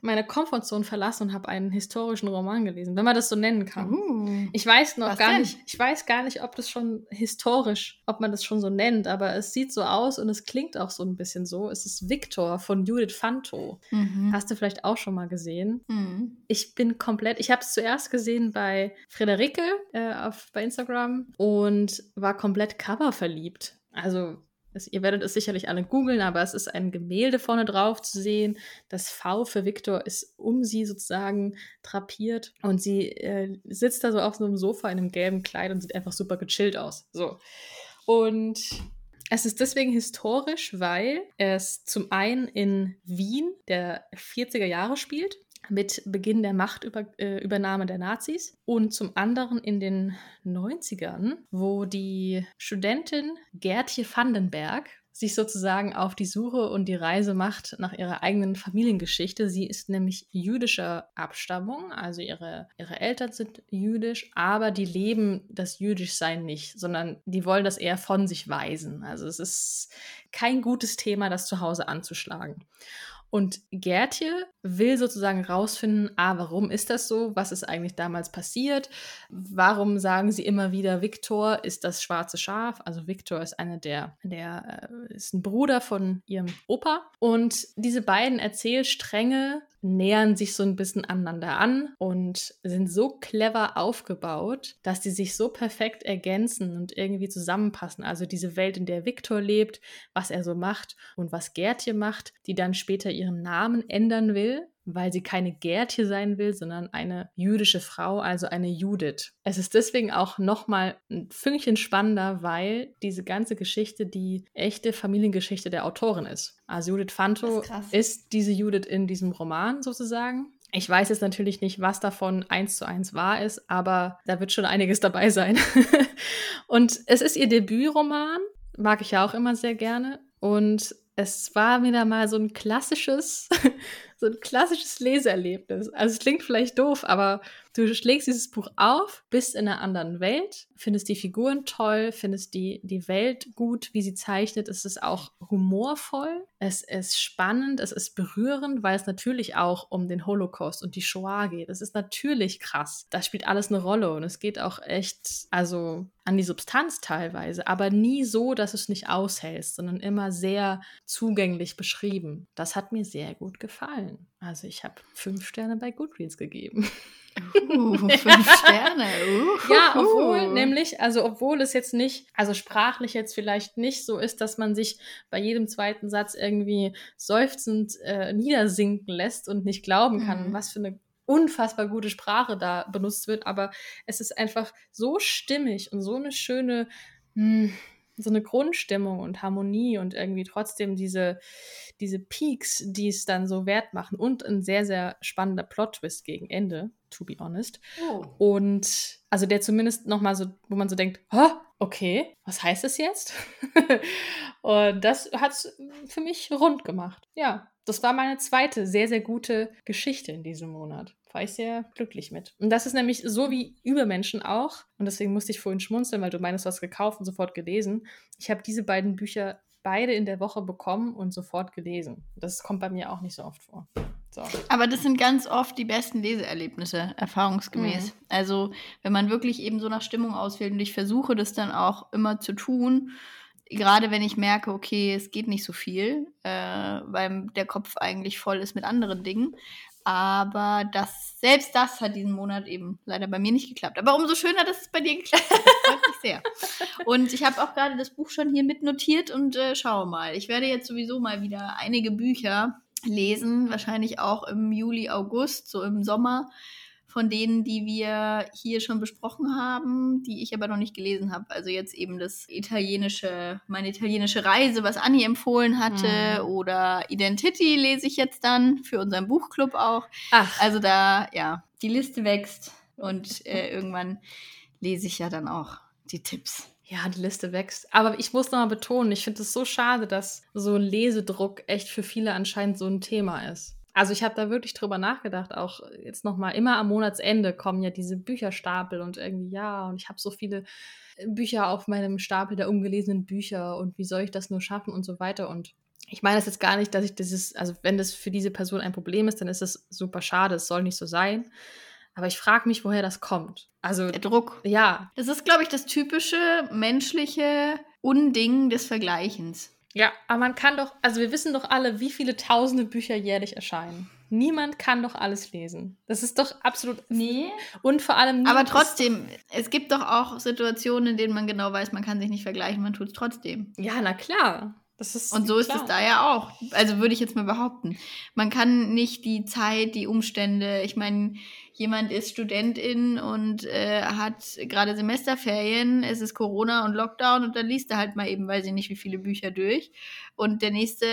A: meine Komfortzone verlassen und habe einen historischen Roman gelesen, wenn man das so nennen kann. Uh, ich weiß noch gar denn? nicht, ich weiß gar nicht, ob das schon historisch, ob man das schon so nennt, aber es sieht so aus und es klingt auch so ein bisschen so. Es ist Victor von Judith Fanto. Mhm. Hast du vielleicht auch schon mal gesehen? Mhm. Ich bin komplett, ich habe es zuerst gesehen bei Frederike äh, auf, bei Instagram und war komplett coververliebt. Also es, ihr werdet es sicherlich alle googeln, aber es ist ein Gemälde vorne drauf zu sehen. Das V für Victor ist um sie sozusagen drapiert und sie äh, sitzt da so auf so einem Sofa in einem gelben Kleid und sieht einfach super gechillt aus. So. Und es ist deswegen historisch, weil es zum einen in Wien der 40er Jahre spielt mit Beginn der Machtübernahme der Nazis und zum anderen in den 90ern, wo die Studentin Gertje Vandenberg sich sozusagen auf die Suche und die Reise macht nach ihrer eigenen Familiengeschichte. Sie ist nämlich jüdischer Abstammung, also ihre, ihre Eltern sind jüdisch, aber die leben das Jüdischsein nicht, sondern die wollen das eher von sich weisen. Also es ist kein gutes Thema, das zu Hause anzuschlagen. Und Gertje will sozusagen rausfinden, ah, warum ist das so? Was ist eigentlich damals passiert? Warum sagen sie immer wieder, Viktor ist das schwarze Schaf? Also Viktor ist einer der, der äh, ist ein Bruder von ihrem Opa. Und diese beiden Erzählstränge nähern sich so ein bisschen aneinander an und sind so clever aufgebaut, dass die sich so perfekt ergänzen und irgendwie zusammenpassen. Also diese Welt, in der Viktor lebt, was er so macht und was Gertje macht, die dann später ihren Namen ändern will weil sie keine Gertje sein will, sondern eine jüdische Frau, also eine Judith. Es ist deswegen auch nochmal ein Fünkchen spannender, weil diese ganze Geschichte die echte Familiengeschichte der Autorin ist. Also Judith Fanto ist, ist diese Judith in diesem Roman sozusagen. Ich weiß jetzt natürlich nicht, was davon eins zu eins wahr ist, aber da wird schon einiges dabei sein. und es ist ihr Debütroman, mag ich ja auch immer sehr gerne. Und es war wieder mal so ein klassisches so ein klassisches Leseerlebnis. Also es klingt vielleicht doof, aber du schlägst dieses Buch auf, bist in einer anderen Welt, findest die Figuren toll, findest die, die Welt gut, wie sie zeichnet. Es ist auch humorvoll, es ist spannend, es ist berührend, weil es natürlich auch um den Holocaust und die Shoah geht. Es ist natürlich krass. Das spielt alles eine Rolle und es geht auch echt, also an die Substanz teilweise, aber nie so, dass es nicht aushältst, sondern immer sehr zugänglich beschrieben. Das hat mir sehr gut gefallen gefallen. Also ich habe fünf Sterne bei Goodreads gegeben.
B: Uh, fünf Sterne. Uh,
A: ja, obwohl nämlich, also obwohl es jetzt nicht, also sprachlich jetzt vielleicht nicht so ist, dass man sich bei jedem zweiten Satz irgendwie seufzend äh, niedersinken lässt und nicht glauben kann, mhm. was für eine unfassbar gute Sprache da benutzt wird, aber es ist einfach so stimmig und so eine schöne, mh, hm, so eine Grundstimmung und Harmonie und irgendwie trotzdem diese, diese Peaks, die es dann so wert machen und ein sehr, sehr spannender Plot-Twist gegen Ende, to be honest. Oh. Und also der zumindest nochmal so, wo man so denkt, okay, was heißt das jetzt? und das hat es für mich rund gemacht. Ja, das war meine zweite sehr, sehr gute Geschichte in diesem Monat. War ich sehr glücklich mit. Und das ist nämlich so wie Übermenschen auch. Und deswegen musste ich vorhin schmunzeln, weil du meinst, du hast gekauft und sofort gelesen. Ich habe diese beiden Bücher beide in der Woche bekommen und sofort gelesen. Das kommt bei mir auch nicht so oft vor. So.
B: Aber das sind ganz oft die besten Leseerlebnisse, erfahrungsgemäß. Mhm. Also, wenn man wirklich eben so nach Stimmung auswählt und ich versuche das dann auch immer zu tun, gerade wenn ich merke, okay, es geht nicht so viel, äh, weil der Kopf eigentlich voll ist mit anderen Dingen. Aber das, selbst das hat diesen Monat eben leider bei mir nicht geklappt. Aber umso schöner, dass es bei dir geklappt hat. Das freut mich sehr. Und ich habe auch gerade das Buch schon hier mitnotiert und äh, schaue mal. Ich werde jetzt sowieso mal wieder einige Bücher lesen, wahrscheinlich auch im Juli, August, so im Sommer von denen, die wir hier schon besprochen haben, die ich aber noch nicht gelesen habe. Also jetzt eben das italienische, meine italienische Reise, was Anni empfohlen hatte, mhm. oder Identity lese ich jetzt dann für unseren Buchclub auch. Ach. Also da, ja, die Liste wächst und äh, irgendwann lese ich ja dann auch die Tipps.
A: Ja, die Liste wächst. Aber ich muss noch mal betonen, ich finde es so schade, dass so ein Lesedruck echt für viele anscheinend so ein Thema ist. Also ich habe da wirklich drüber nachgedacht, auch jetzt nochmal, immer am Monatsende kommen ja diese Bücherstapel und irgendwie, ja, und ich habe so viele Bücher auf meinem Stapel der ungelesenen Bücher und wie soll ich das nur schaffen und so weiter. Und ich meine das jetzt gar nicht, dass ich dieses, also wenn das für diese Person ein Problem ist, dann ist das super schade, es soll nicht so sein. Aber ich frage mich, woher das kommt. Also
B: der Druck.
A: Ja.
B: Das ist, glaube ich, das typische menschliche Unding des Vergleichens.
A: Ja, aber man kann doch, also wir wissen doch alle, wie viele tausende Bücher jährlich erscheinen. Niemand kann doch alles lesen. Das ist doch absolut.
B: Nee.
A: Und vor allem.
B: Aber trotzdem, es gibt doch auch Situationen, in denen man genau weiß, man kann sich nicht vergleichen, man tut es trotzdem.
A: Ja, na klar.
B: Das ist und so klar. ist es da ja auch. Also würde ich jetzt mal behaupten. Man kann nicht die Zeit, die Umstände, ich meine, jemand ist Studentin und äh, hat gerade Semesterferien, es ist Corona und Lockdown und dann liest er halt mal eben, weiß ich nicht, wie viele Bücher durch. Und der nächste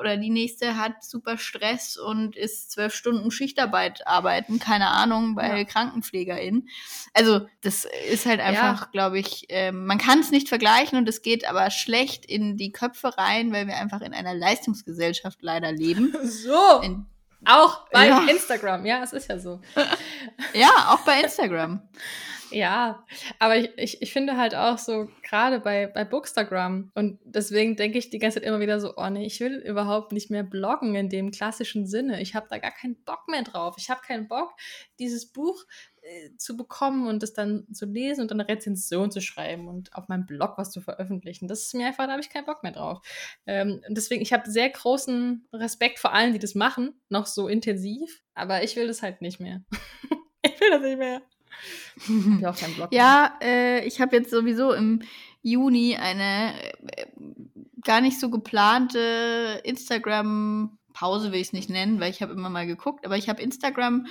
B: oder die nächste hat super Stress und ist zwölf Stunden Schichtarbeit arbeiten, keine Ahnung, bei ja. KrankenpflegerInnen. Also das ist halt einfach, ja. glaube ich, äh, man kann es nicht vergleichen und es geht aber schlecht in die Köpfe rein, weil wir einfach in einer Leistungsgesellschaft leider leben.
A: So.
B: In
A: auch bei ja. Instagram, ja, es ist ja so.
B: ja, auch bei Instagram.
A: Ja, aber ich, ich, ich finde halt auch so, gerade bei, bei Bookstagram, und deswegen denke ich die ganze Zeit immer wieder so, oh nee, ich will überhaupt nicht mehr bloggen in dem klassischen Sinne. Ich habe da gar keinen Bock mehr drauf. Ich habe keinen Bock, dieses Buch zu bekommen und es dann zu lesen und dann eine Rezension zu schreiben und auf meinem Blog was zu veröffentlichen. Das ist mir einfach, da habe ich keinen Bock mehr drauf. Ähm, deswegen, ich habe sehr großen Respekt vor allen, die das machen, noch so intensiv, aber ich will das halt nicht mehr. ich will das nicht mehr.
B: Ich auch keinen Blog ja, äh, ich habe jetzt sowieso im Juni eine äh, gar nicht so geplante Instagram-Pause, will ich es nicht nennen, weil ich habe immer mal geguckt, aber ich habe Instagram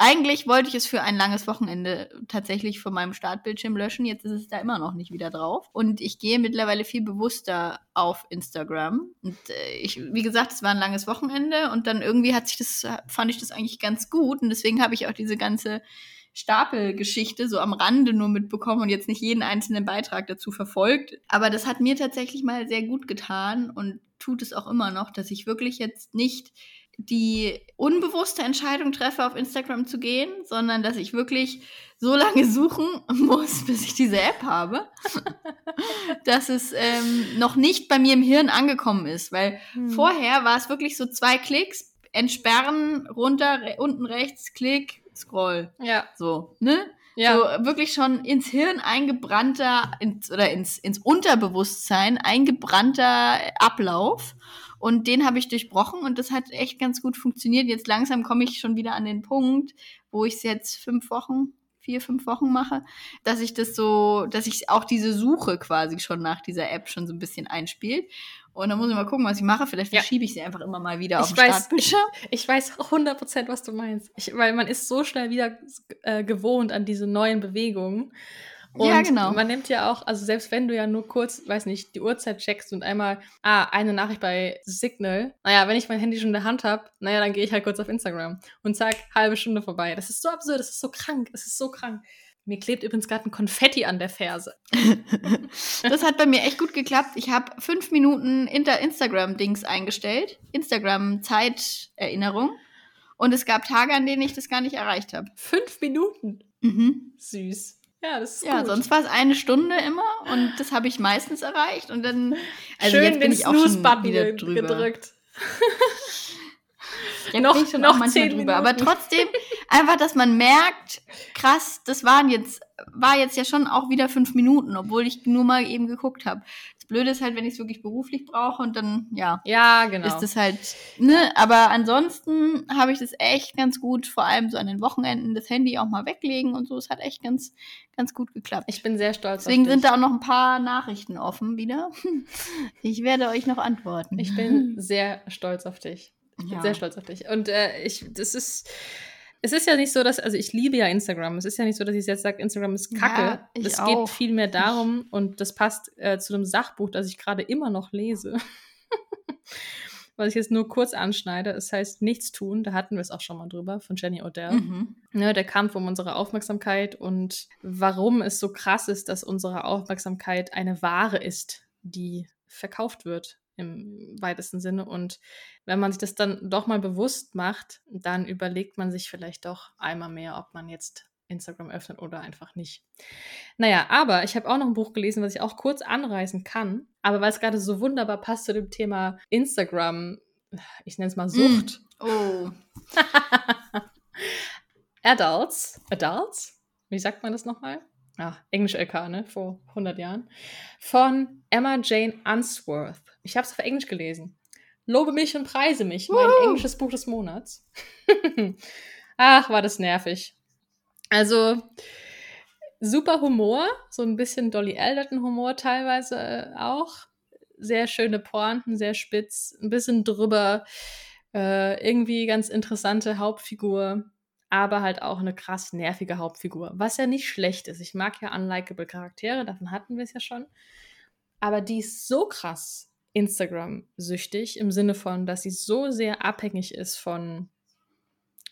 B: eigentlich wollte ich es für ein langes Wochenende tatsächlich von meinem Startbildschirm löschen. Jetzt ist es da immer noch nicht wieder drauf. Und ich gehe mittlerweile viel bewusster auf Instagram. Und äh, ich, wie gesagt, es war ein langes Wochenende und dann irgendwie hat sich das, fand ich das eigentlich ganz gut. Und deswegen habe ich auch diese ganze Stapelgeschichte so am Rande nur mitbekommen und jetzt nicht jeden einzelnen Beitrag dazu verfolgt. Aber das hat mir tatsächlich mal sehr gut getan und tut es auch immer noch, dass ich wirklich jetzt nicht die unbewusste Entscheidung treffe, auf Instagram zu gehen, sondern dass ich wirklich so lange suchen muss, bis ich diese App habe, dass es ähm, noch nicht bei mir im Hirn angekommen ist. Weil hm. vorher war es wirklich so zwei Klicks, entsperren, runter, re unten rechts, Klick, Scroll.
A: Ja.
B: So, ne? Ja. So wirklich schon ins Hirn eingebrannter, ins, oder ins, ins Unterbewusstsein eingebrannter Ablauf. Und den habe ich durchbrochen und das hat echt ganz gut funktioniert. Jetzt langsam komme ich schon wieder an den Punkt, wo ich es jetzt fünf Wochen, vier, fünf Wochen mache, dass ich das so, dass ich auch diese Suche quasi schon nach dieser App schon so ein bisschen einspielt. Und dann muss ich mal gucken, was ich mache. Vielleicht
A: Ja.
B: verschiebe ich sie einfach immer mal wieder auf
A: Ich
B: den
A: weiß,
B: Startbildschirm.
A: Ich weiß 100%, was du meinst. Ich, weil man ist so schnell wieder äh, gewohnt an diese neuen Bewegungen. Und
B: Ja, genau.
A: man nimmt ja auch, also selbst wenn du ja nur kurz, weiß nicht, die Uhrzeit checkst und einmal, ah, eine Nachricht bei Signal, naja, wenn ich mein Handy schon in der Hand habe, naja, dann gehe ich halt kurz auf Instagram und zack, halbe Stunde vorbei. Das ist so absurd, das ist so krank, das ist so krank. Mir klebt übrigens gerade ein Konfetti an der Ferse.
B: Das hat bei mir echt gut geklappt. Ich habe fünf Minuten Inter Instagram-Dings eingestellt. Instagram-Zeiterinnerung. Und es gab Tage, an denen ich das gar nicht erreicht habe.
A: Fünf Minuten.
B: Mhm.
A: Süß. Ja, das ist
B: Ja,
A: gut.
B: sonst war es eine Stunde immer und das habe ich meistens erreicht. Und dann, also
A: Schön
B: jetzt bin ich auch schon wieder drüber.
A: gedrückt.
B: Jetzt
A: Noch-
B: bin ich schon
A: noch
B: auch manchmal drüber. Aber trotzdem, einfach, dass man merkt, krass, das waren jetzt, war jetzt ja schon auch wieder fünf Minuten, obwohl ich nur mal eben geguckt habe. Blöde ist halt, wenn ich es wirklich beruflich brauche und dann, ja,
A: Ja, genau.
B: ist das halt, ne, aber ansonsten habe ich das echt ganz gut, vor allem so an den Wochenenden, das Handy auch mal weglegen und so. Es hat echt ganz, ganz gut geklappt.
A: ich bin sehr stolz
B: Deswegen
A: auf dich.
B: sind da auch noch ein paar Nachrichten offen wieder. Ich werde euch noch antworten.
A: Ich bin sehr stolz auf dich. Ich bin
B: Ja.
A: sehr stolz auf dich. Und äh, ich, das ist, es ist ja nicht so, dass, also ich liebe ja Instagram. Es ist ja nicht so, dass ich jetzt sage, Instagram ist kacke.
B: Ja,
A: es geht vielmehr darum, und das passt äh, zu einem Sachbuch, das ich gerade immer noch lese. Was ich jetzt nur kurz anschneide. Es heißt Nichts tun. Da hatten wir es auch schon mal drüber von Jenny Odell.
B: Mhm.
A: Ne, der Kampf um unsere Aufmerksamkeit und warum es so krass ist, dass unsere Aufmerksamkeit eine Ware ist, die verkauft wird im weitesten Sinne. Und wenn man sich das dann doch mal bewusst macht, dann überlegt man sich vielleicht doch einmal mehr, ob man jetzt Instagram öffnet oder einfach nicht. Naja, aber ich habe auch noch ein Buch gelesen, was ich auch kurz anreißen kann. Aber weil es gerade so wunderbar passt zu dem Thema Instagram, ich nenne es mal Sucht.
B: Oh.
A: Adults. Adults? Wie sagt man das nochmal? Ah, Englisch LK, ne? Vor 100 Jahren. Von Emma Jane Unsworth. Ich habe es auf Englisch gelesen. Lobe mich und preise mich. Mein
B: Woo!
A: englisches Buch des Monats. Ach, war das nervig. Also, super Humor. So ein bisschen Dolly Alderton-Humor teilweise äh, auch. Sehr schöne Pointen, sehr spitz. Ein bisschen drüber. Äh, irgendwie ganz interessante Hauptfigur aber halt auch eine krass nervige Hauptfigur. Was ja nicht schlecht ist. Ich mag ja unlikable Charaktere, davon hatten wir es ja schon. Aber die ist so krass Instagram-süchtig im Sinne von, dass sie so sehr abhängig ist von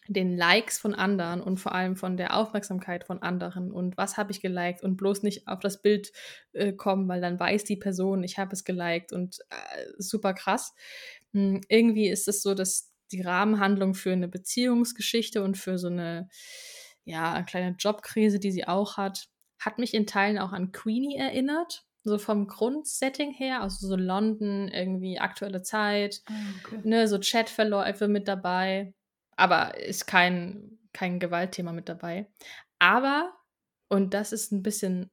A: den Likes von anderen und vor allem von der Aufmerksamkeit von anderen und was habe ich geliked und bloß nicht auf das Bild äh, kommen, weil dann weiß die Person, ich habe es geliked und äh, super krass. Hm, irgendwie ist es so, dass die Rahmenhandlung für eine Beziehungsgeschichte und für so eine, ja, eine kleine Jobkrise, die sie auch hat, hat mich in Teilen auch an Queenie erinnert. So vom Grundsetting her, also so London, irgendwie aktuelle Zeit,
B: okay.
A: ne, so Chatverläufe mit dabei. Aber ist kein, kein Gewaltthema mit dabei. Aber, und das ist ein bisschen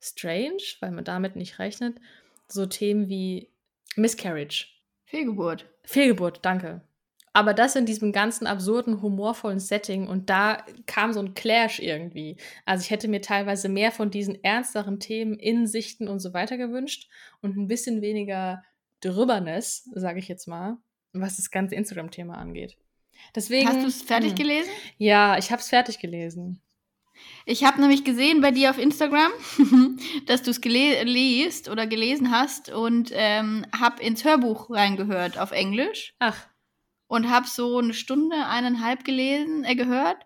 A: strange, weil man damit nicht rechnet, so Themen wie Miscarriage.
B: Fehlgeburt.
A: Fehlgeburt, danke. Aber das in diesem ganzen absurden, humorvollen Setting und da kam so ein Clash irgendwie. Also ich hätte mir teilweise mehr von diesen ernsteren Themen, Insichten und so weiter gewünscht und ein bisschen weniger Drüberness, sage ich jetzt mal, was das ganze Instagram-Thema angeht. Deswegen.
B: Hast du es fertig
A: hm.
B: gelesen?
A: Ja, ich habe es fertig gelesen.
B: Ich habe nämlich gesehen bei dir auf Instagram, dass du es liest oder gelesen hast und ähm, habe ins Hörbuch reingehört auf Englisch
A: Ach.
B: Und habe so eine Stunde, eineinhalb gelesen, äh, gehört.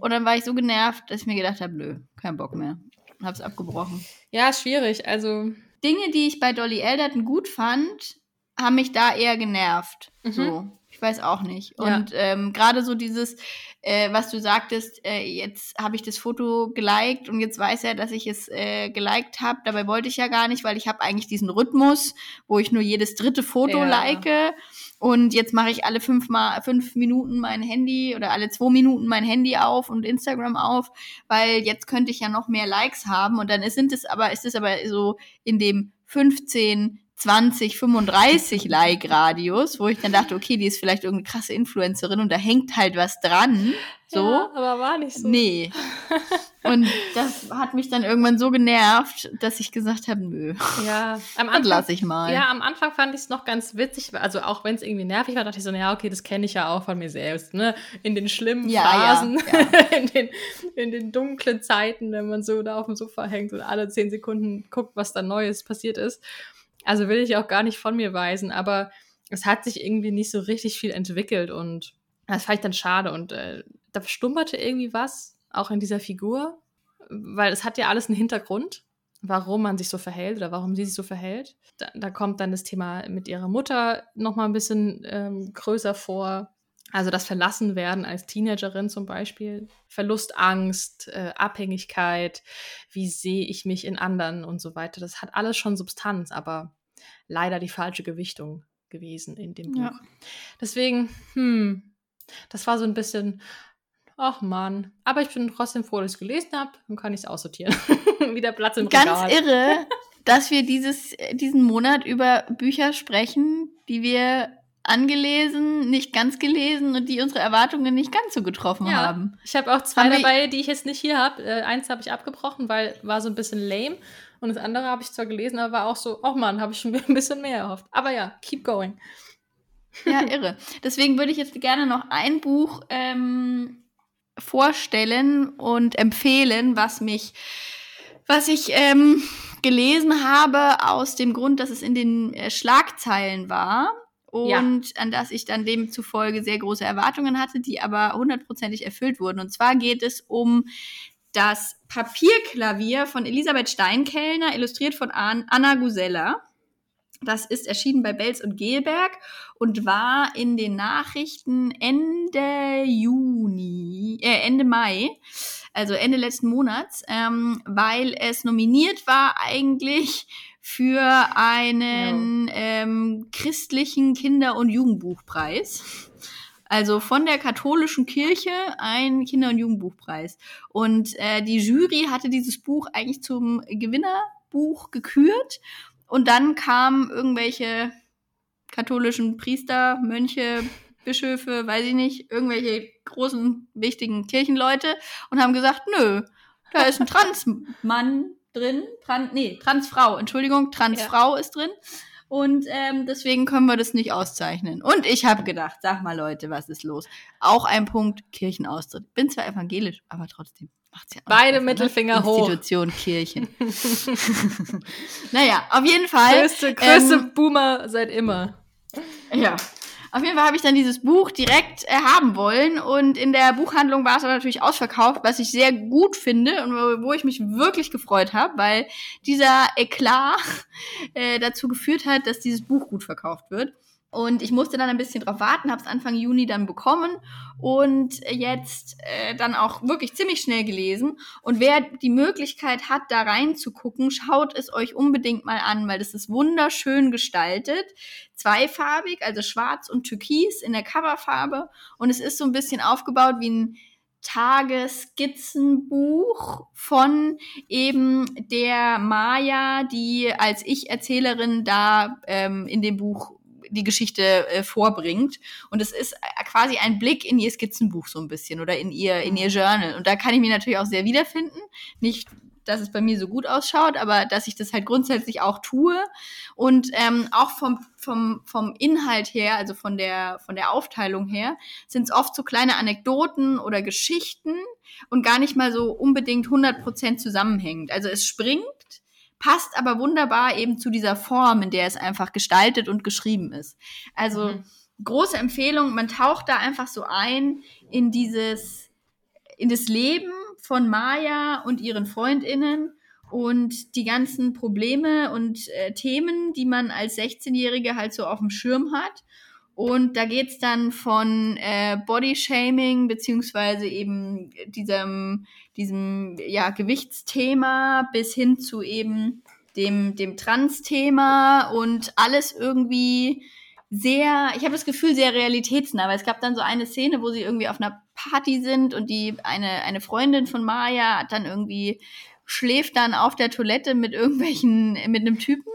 B: Und dann war ich so genervt, dass ich mir gedacht habe, nö, kein Bock mehr. Und habe es abgebrochen.
A: Ja, schwierig. Also.
B: Dinge, die ich bei Dolly Alderton gut fand, haben mich da eher genervt.
A: Mhm.
B: So. Ich weiß auch nicht.
A: Ja.
B: Und ähm, gerade so dieses, äh, was du sagtest, äh, jetzt habe ich das Foto geliked und jetzt weiß er, dass ich es äh, geliked habe. Dabei wollte ich ja gar nicht, weil ich habe eigentlich diesen Rhythmus, wo ich nur jedes dritte Foto
A: Ja.
B: like. Und jetzt mache ich alle fünf, mal, fünf Minuten mein Handy oder alle zwei Minuten mein Handy auf und Instagram auf, weil jetzt könnte ich ja noch mehr Likes haben. Und dann ist, sind es aber, ist es aber so in dem 15, 20, 35 Like-Radius, wo ich dann dachte, okay, die ist vielleicht irgendeine krasse Influencerin und da hängt halt was dran. So.
A: Ja, aber war nicht so.
B: Nee. Und das hat mich dann irgendwann so genervt, dass ich gesagt habe, nö.
A: Ja, am
B: Anfang lasse ich mal.
A: Ja, am Anfang fand ich es noch ganz witzig, also auch wenn es irgendwie nervig war, dachte ich so, ja, okay, das kenne ich ja auch von mir selbst, ne? In den schlimmen
B: Ja,
A: Phasen,
B: ja, ja.
A: in, den, in den dunklen Zeiten, wenn man so da auf dem Sofa hängt und alle zehn Sekunden guckt, was da Neues passiert ist. Also will ich auch gar nicht von mir weisen, aber es hat sich irgendwie nicht so richtig viel entwickelt und das fand ich dann schade und äh, da stumperte irgendwie was, auch in dieser Figur, weil es hat ja alles einen Hintergrund, warum man sich so verhält oder warum sie sich so verhält. Da, da kommt dann das Thema mit ihrer Mutter noch mal ein bisschen ähm, größer vor. Also das Verlassenwerden als Teenagerin zum Beispiel, Verlustangst, äh, Abhängigkeit, wie sehe ich mich in anderen und so weiter. Das hat alles schon Substanz, aber leider die falsche Gewichtung gewesen in dem Buch.
B: Ja.
A: Deswegen, hm, das war so ein bisschen, ach Mann. Aber ich bin trotzdem froh, dass ich es gelesen habe. Dann kann ich es aussortieren. Wieder Platz im
B: Ganz
A: Regal.
B: irre, dass wir dieses, diesen Monat über Bücher sprechen, die wir angelesen, nicht ganz gelesen und die unsere Erwartungen nicht ganz so getroffen
A: Ja,
B: haben.
A: ich habe auch zwei
B: Haben
A: dabei, die ich jetzt nicht hier habe. Äh, eins habe ich abgebrochen, weil war so ein bisschen lame. Und das andere habe ich zwar gelesen, aber war auch so, oh Mann, habe ich mir ein bisschen mehr erhofft. Aber ja, keep going.
B: Ja, irre. Deswegen würde ich jetzt gerne noch ein Buch ähm, vorstellen und empfehlen, was mich, was ich ähm, gelesen habe aus dem Grund, dass es in den äh, Schlagzeilen war und an das ich dann demzufolge sehr große Erwartungen hatte, die aber hundertprozentig erfüllt wurden. Und zwar geht es um das Papierklavier von Elisabeth Steinkellner, illustriert von An Anna Gusella. Das ist erschienen bei Belz und Gelberg und war in den Nachrichten Ende Juni, äh, Ende Mai, also Ende letzten Monats, ähm, weil es nominiert war eigentlich für einen ähm, christlichen Kinder- und Jugendbuchpreis. Also von der katholischen Kirche ein Kinder- und Jugendbuchpreis. Und äh, die Jury hatte dieses Buch eigentlich zum Gewinnerbuch gekürt. Und dann kamen irgendwelche katholischen Priester, Mönche, Bischöfe, weiß ich nicht, irgendwelche großen, wichtigen Kirchenleute und haben gesagt, nö, da ist ein Transmann drin, Tran nee, Transfrau, Entschuldigung, Transfrau ist drin. Und ähm, deswegen können wir das nicht auszeichnen. Und ich habe gedacht, sag mal Leute, was ist los? Auch ein Punkt Kirchenaustritt. Bin zwar evangelisch, aber trotzdem macht's ja auch
A: Beide? Mittelfinger hoch.
B: Institution Kirchen. naja, auf jeden Fall.
A: Größte, größte
B: ähm,
A: Boomer seit immer.
B: ja. Auf jeden Fall habe ich dann dieses Buch direkt äh, haben wollen und in der Buchhandlung war es aber natürlich ausverkauft, was ich sehr gut finde und wo, wo ich mich wirklich gefreut habe, weil dieser Eklat äh, dazu geführt hat, dass dieses Buch gut verkauft wird. Und ich musste dann ein bisschen drauf warten, habe es Anfang Juni dann bekommen und jetzt äh, dann auch wirklich ziemlich schnell gelesen. Und wer die Möglichkeit hat, da reinzugucken, schaut es euch unbedingt mal an, weil das ist wunderschön gestaltet. Zweifarbig, also schwarz und türkis in der Coverfarbe. Und es ist so ein bisschen aufgebaut wie ein Tagesskizzenbuch von eben der Maya, die als Ich-Erzählerin da ähm, in dem Buch die Geschichte äh, vorbringt. Und es ist äh, quasi ein Blick in ihr Skizzenbuch so ein bisschen oder in ihr, in ihr Journal. Und da kann ich mich natürlich auch sehr wiederfinden. Nicht, dass es bei mir so gut ausschaut, aber dass ich das halt grundsätzlich auch tue. Und ähm, auch vom, vom, vom Inhalt her, also von der, von der Aufteilung her, sind es oft so kleine Anekdoten oder Geschichten und gar nicht mal so unbedingt 100% zusammenhängend. Also es springt, passt aber wunderbar eben zu dieser Form, in der es einfach gestaltet und geschrieben ist. Also
A: Mhm.
B: große Empfehlung, man taucht da einfach so ein in dieses, in das Leben von Maya und ihren FreundInnen und die ganzen Probleme und äh, Themen, die man als 16-Jährige halt so auf dem Schirm hat. Und da geht's dann von äh, Bodyshaming beziehungsweise eben diesem, diesem ja, Gewichtsthema bis hin zu eben dem, dem Trans-Thema und alles irgendwie sehr, ich habe das Gefühl, sehr realitätsnah, weil es gab dann so eine Szene, wo sie irgendwie auf einer Party sind und die eine, eine Freundin von Maya hat dann irgendwie schläft dann auf der Toilette mit irgendwelchen, mit einem Typen.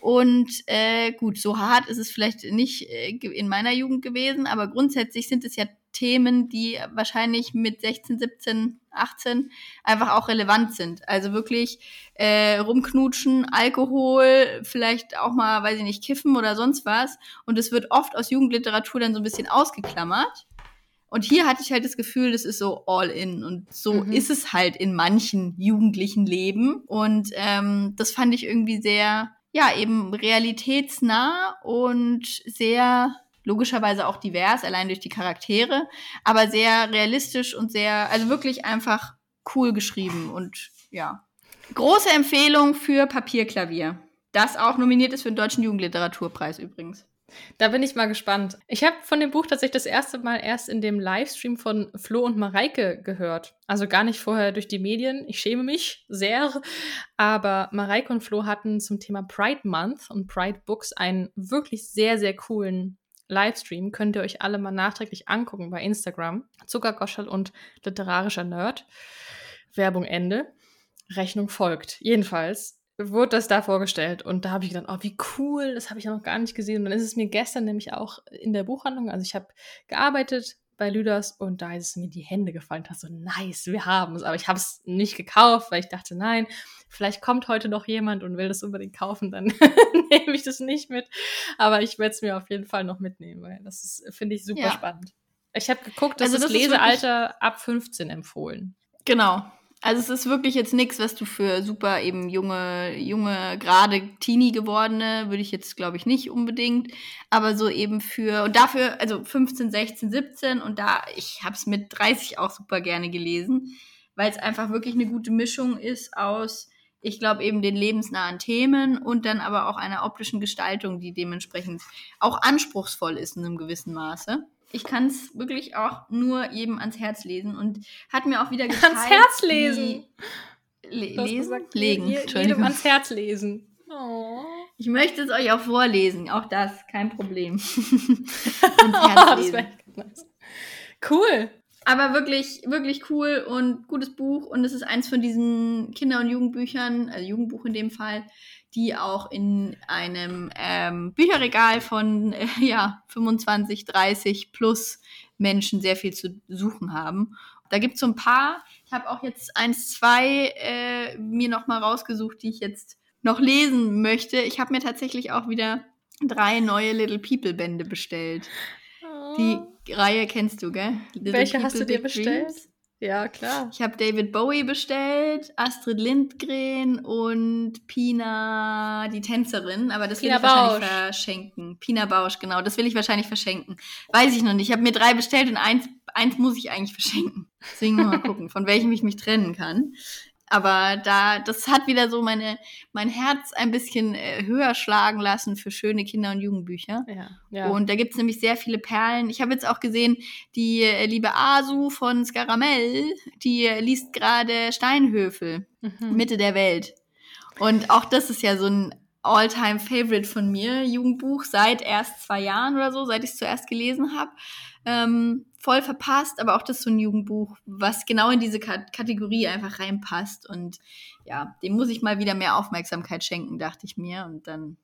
B: Und äh, gut, so hart ist es vielleicht nicht äh, in meiner Jugend gewesen, aber grundsätzlich sind es ja Themen, die wahrscheinlich mit 16, 17, 18 einfach auch relevant sind. Also wirklich äh, rumknutschen, Alkohol, vielleicht auch mal, weiß ich nicht, kiffen oder sonst was. Und es wird oft aus Jugendliteratur dann so ein bisschen ausgeklammert. Und hier hatte ich halt das Gefühl, das ist so all in. Und so mhm. ist es halt in manchen jugendlichen Leben. Und ähm, das fand ich irgendwie sehr, ja, eben realitätsnah und sehr logischerweise auch divers, allein durch die Charaktere, aber sehr realistisch und sehr, also wirklich einfach cool geschrieben und ja. Große Empfehlung für Papierklavier. Das auch nominiert ist für den Deutschen Jugendliteraturpreis übrigens.
A: Da bin ich mal gespannt. Ich habe von dem Buch tatsächlich das erste Mal erst in dem Livestream von Flo und Mareike gehört. Also gar nicht vorher durch die Medien. Ich schäme mich sehr. Aber Mareike und Flo hatten zum Thema Pride Month und Pride Books einen wirklich sehr, sehr coolen Livestream könnt ihr euch alle mal nachträglich angucken bei Instagram. Zuckergoschel und literarischer Nerd. Werbung Ende. Rechnung folgt. Jedenfalls wurde das da vorgestellt und da habe ich gedacht, oh, wie cool, das habe ich ja noch gar nicht gesehen. Und dann ist es mir gestern nämlich auch in der Buchhandlung, also ich habe gearbeitet bei Lüders und da ist es mir die Hände gefallen. Ich dachte so, nice, wir haben es. Aber ich habe es nicht gekauft, weil ich dachte, nein, vielleicht kommt heute noch jemand und will das unbedingt kaufen, dann nehme ich das nicht mit. Aber ich werde es mir auf jeden Fall noch mitnehmen, weil das finde ich super ja. spannend. Ich habe geguckt, dass also das, das Lesealter ab 15 empfohlen.
B: Genau. Also es ist wirklich jetzt nichts, was du für super eben junge, junge, gerade Teenie gewordene, würde ich jetzt glaube ich nicht unbedingt, aber so eben für und dafür also 15, 16, 17 und da ich habe es mit 30 auch super gerne gelesen, weil es einfach wirklich eine gute Mischung ist aus ich glaube eben den lebensnahen Themen und dann aber auch einer optischen Gestaltung, die dementsprechend auch anspruchsvoll ist in einem gewissen Maße. Ich kann es wirklich auch nur jedem ans Herz lesen und hat mir auch wieder gezeigt,
A: ans Herz lesen.
B: Le lesen, gesagt, legen,
A: je, jedem ans Herz lesen. Oh.
B: Ich möchte es euch auch vorlesen, auch das, kein Problem.
A: ans Herz lesen. Cool.
B: Aber wirklich, wirklich cool und gutes Buch. Und es ist eins von diesen Kinder- und Jugendbüchern, also Jugendbuch in dem Fall, die auch in einem ähm, Bücherregal von äh, ja, 25, 30 plus Menschen sehr viel zu suchen haben. Da gibt es so ein paar. Ich habe auch jetzt eins, zwei äh, mir noch mal rausgesucht, die ich jetzt noch lesen möchte. Ich habe mir tatsächlich auch wieder drei neue Little People Bände bestellt. Oh. Die Reihe kennst du, gell?
A: Little Welche People, hast du dir bestellt? Dreams. Ja, klar.
B: Ich habe David Bowie bestellt, Astrid Lindgren und Pina, die Tänzerin. Aber das Pina will ich wahrscheinlich Bausch. verschenken. Pina Bausch, genau. Das will ich wahrscheinlich verschenken. Weiß ich noch nicht. Ich habe mir drei bestellt und eins, eins muss ich eigentlich verschenken. Deswegen mal gucken, von welchem ich mich trennen kann. Aber da, das hat wieder so meine, mein Herz ein bisschen äh, höher schlagen lassen für schöne Kinder- und Jugendbücher.
A: Ja, ja.
B: Und da gibt es nämlich sehr viele Perlen. Ich habe jetzt auch gesehen, die äh, liebe Asu von Scaramell, die äh, liest gerade Steinhöfel, mhm. Mitte der Welt. Und auch das ist ja so ein All-Time-Favorite von mir, Jugendbuch, seit erst zwei Jahren oder so, seit ich es zuerst gelesen habe. Ähm, voll verpasst, aber auch das ist so ein Jugendbuch, was genau in diese K Kategorie einfach reinpasst. Und ja, dem muss ich mal wieder mehr Aufmerksamkeit schenken, dachte ich mir. Und dann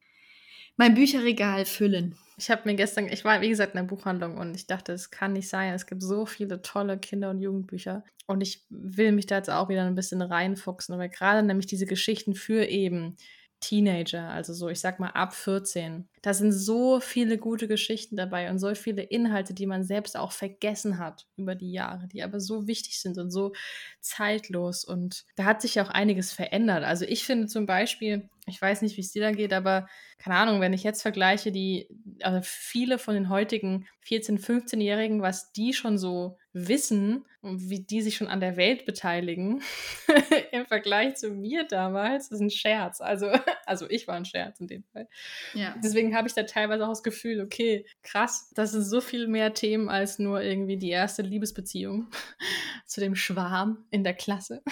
B: mein Bücherregal füllen.
A: Ich habe mir gestern, ich war wie gesagt in der Buchhandlung und ich dachte, es kann nicht sein. Es gibt so viele tolle Kinder- und Jugendbücher. Und ich will mich da jetzt auch wieder ein bisschen reinfuchsen. Aber gerade nämlich diese Geschichten für eben Teenager, also so, ich sag mal ab 14. Da sind so viele gute Geschichten dabei und so viele Inhalte, die man selbst auch vergessen hat über die Jahre, die aber so wichtig sind und so zeitlos. Und da hat sich ja auch einiges verändert. Also ich finde zum Beispiel, ich weiß nicht, wie es dir da geht, aber keine Ahnung, wenn ich jetzt vergleiche, die, also viele von den heutigen 14-, 15-Jährigen, was die schon so wissen wie die sich schon an der Welt beteiligen, im Vergleich zu mir damals, ist ein Scherz. Also, also ich war ein Scherz in dem Fall. Ja. Deswegen habe ich da teilweise auch das Gefühl, okay, krass, das sind so viel mehr Themen als nur irgendwie die erste Liebesbeziehung zu dem Schwarm in der Klasse.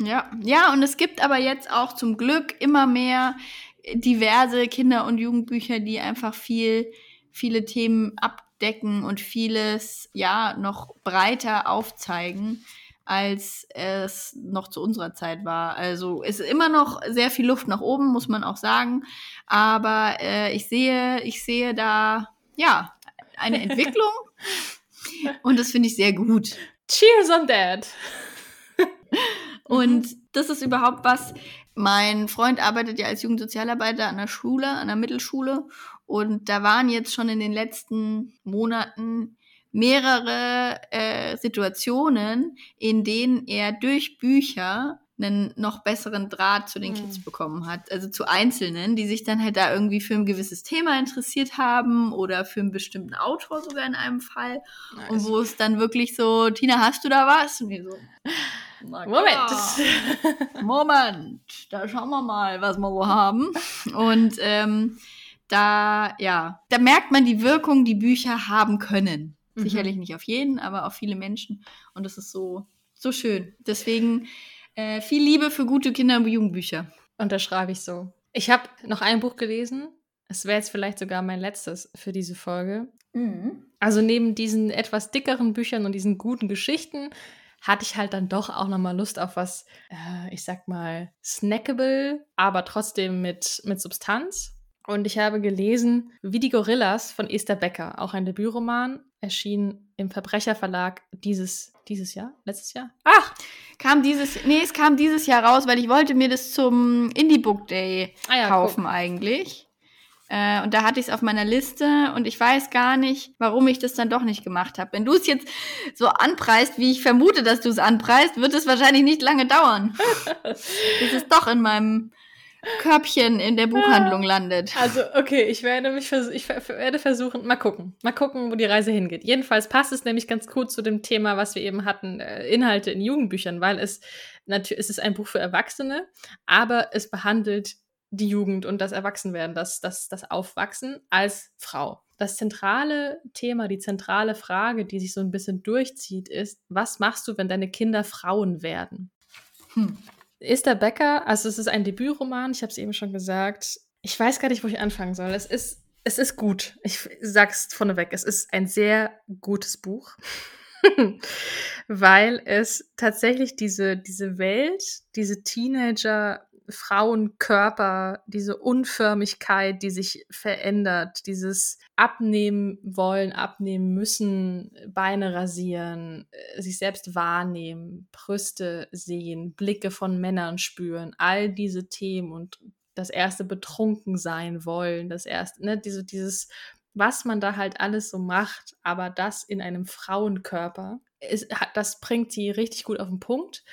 B: Ja, ja, und es gibt aber jetzt auch zum Glück immer mehr diverse Kinder- und Jugendbücher, die einfach viel, viele Themen abdecken und vieles ja noch breiter aufzeigen, als es noch zu unserer Zeit war. Also es ist immer noch sehr viel Luft nach oben, muss man auch sagen. Aber äh, ich sehe, ich sehe da ja eine Entwicklung Und das finde ich sehr gut.
A: Cheers on that!
B: Und das ist überhaupt was. Mein Freund arbeitet ja als Jugendsozialarbeiter an der Schule, an der Mittelschule. Und da waren jetzt schon in den letzten Monaten mehrere äh, Situationen, in denen er durch Bücher einen noch besseren Draht zu den Kids mhm. bekommen hat. Also zu Einzelnen, die sich dann halt da irgendwie für ein gewisses Thema interessiert haben oder für einen bestimmten Autor sogar in einem Fall. Nice. Und wo es dann wirklich so, Tina, hast du da was? Und die so, Moment. Moment, da schauen wir mal, was wir so haben. Und ähm, da, ja, da merkt man die Wirkung, die Bücher haben können. Mhm. Sicherlich nicht auf jeden, aber auf viele Menschen. Und das ist so, so schön. Deswegen äh, viel Liebe für gute Kinder- und Jugendbücher.
A: Unterschreibe ich so. Ich habe noch ein Buch gelesen. Es wäre jetzt vielleicht sogar mein letztes für diese Folge. Mhm. Also neben diesen etwas dickeren Büchern und diesen guten Geschichten hatte ich halt dann doch auch nochmal Lust auf was, äh, ich sag mal, snackable, aber trotzdem mit, mit Substanz. Und ich habe gelesen Wie die Gorillas von Esther Becker, auch ein Debütroman, erschien im Verbrecherverlag dieses, dieses Jahr, letztes Jahr.
B: Ach, kam dieses, nee, es kam dieses Jahr raus, weil ich wollte mir das zum Indie Book Day ah ja, kaufen guck. eigentlich. Äh, und da hatte ich es auf meiner Liste und ich weiß gar nicht, warum ich das dann doch nicht gemacht habe. Wenn du es jetzt so anpreist, wie ich vermute, dass du es anpreist, wird es wahrscheinlich nicht lange dauern. es doch in meinem Körbchen in der Buchhandlung landet.
A: Also, okay, ich werde mich vers ich werde versuchen, mal gucken. Mal gucken, wo die Reise hingeht. Jedenfalls passt es nämlich ganz gut zu dem Thema, was wir eben hatten, äh, Inhalte in Jugendbüchern, weil es natürlich es ist ein Buch für Erwachsene, aber es behandelt die Jugend und das Erwachsenwerden, das, das, das Aufwachsen als Frau. Das zentrale Thema, die zentrale Frage, die sich so ein bisschen durchzieht, ist, was machst du, wenn deine Kinder Frauen werden? Hm. Esther Becker, also es ist ein Debütroman, ich habe es eben schon gesagt. Ich weiß gar nicht, wo ich anfangen soll. Es ist, es ist gut. Ich sag's vorneweg, es ist ein sehr gutes Buch. weil es tatsächlich diese, diese Welt, diese Teenager Frauenkörper, diese Unförmigkeit, die sich verändert, dieses Abnehmen wollen, abnehmen müssen, Beine rasieren, äh, sich selbst wahrnehmen, Brüste sehen, Blicke von Männern spüren, all diese Themen und das erste betrunken sein wollen, das erste, ne, diese, dieses, was man da halt alles so macht, aber das in einem Frauenkörper, ist, das bringt sie richtig gut auf den Punkt.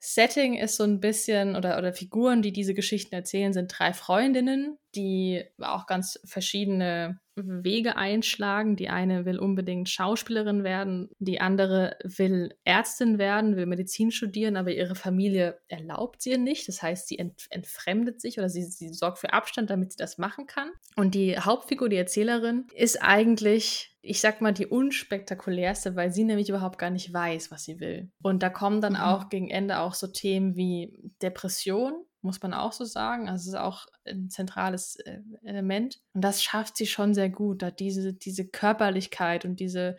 A: Setting ist so ein bisschen, oder, oder Figuren, die diese Geschichten erzählen, sind drei Freundinnen, die auch ganz verschiedene Wege einschlagen. Die eine will unbedingt Schauspielerin werden, die andere will Ärztin werden, will Medizin studieren, aber ihre Familie erlaubt sie nicht. Das heißt, sie ent entfremdet sich oder sie, sie sorgt für Abstand, damit sie das machen kann. Und die Hauptfigur, die Erzählerin, ist eigentlich ich sag mal, die unspektakulärste, weil sie nämlich überhaupt gar nicht weiß, was sie will. Und da kommen dann mhm. auch gegen Ende auch so Themen wie Depression, muss man auch so sagen. Also es ist auch ein zentrales äh, Element. Und das schafft sie schon sehr gut, da diese, diese Körperlichkeit und diese,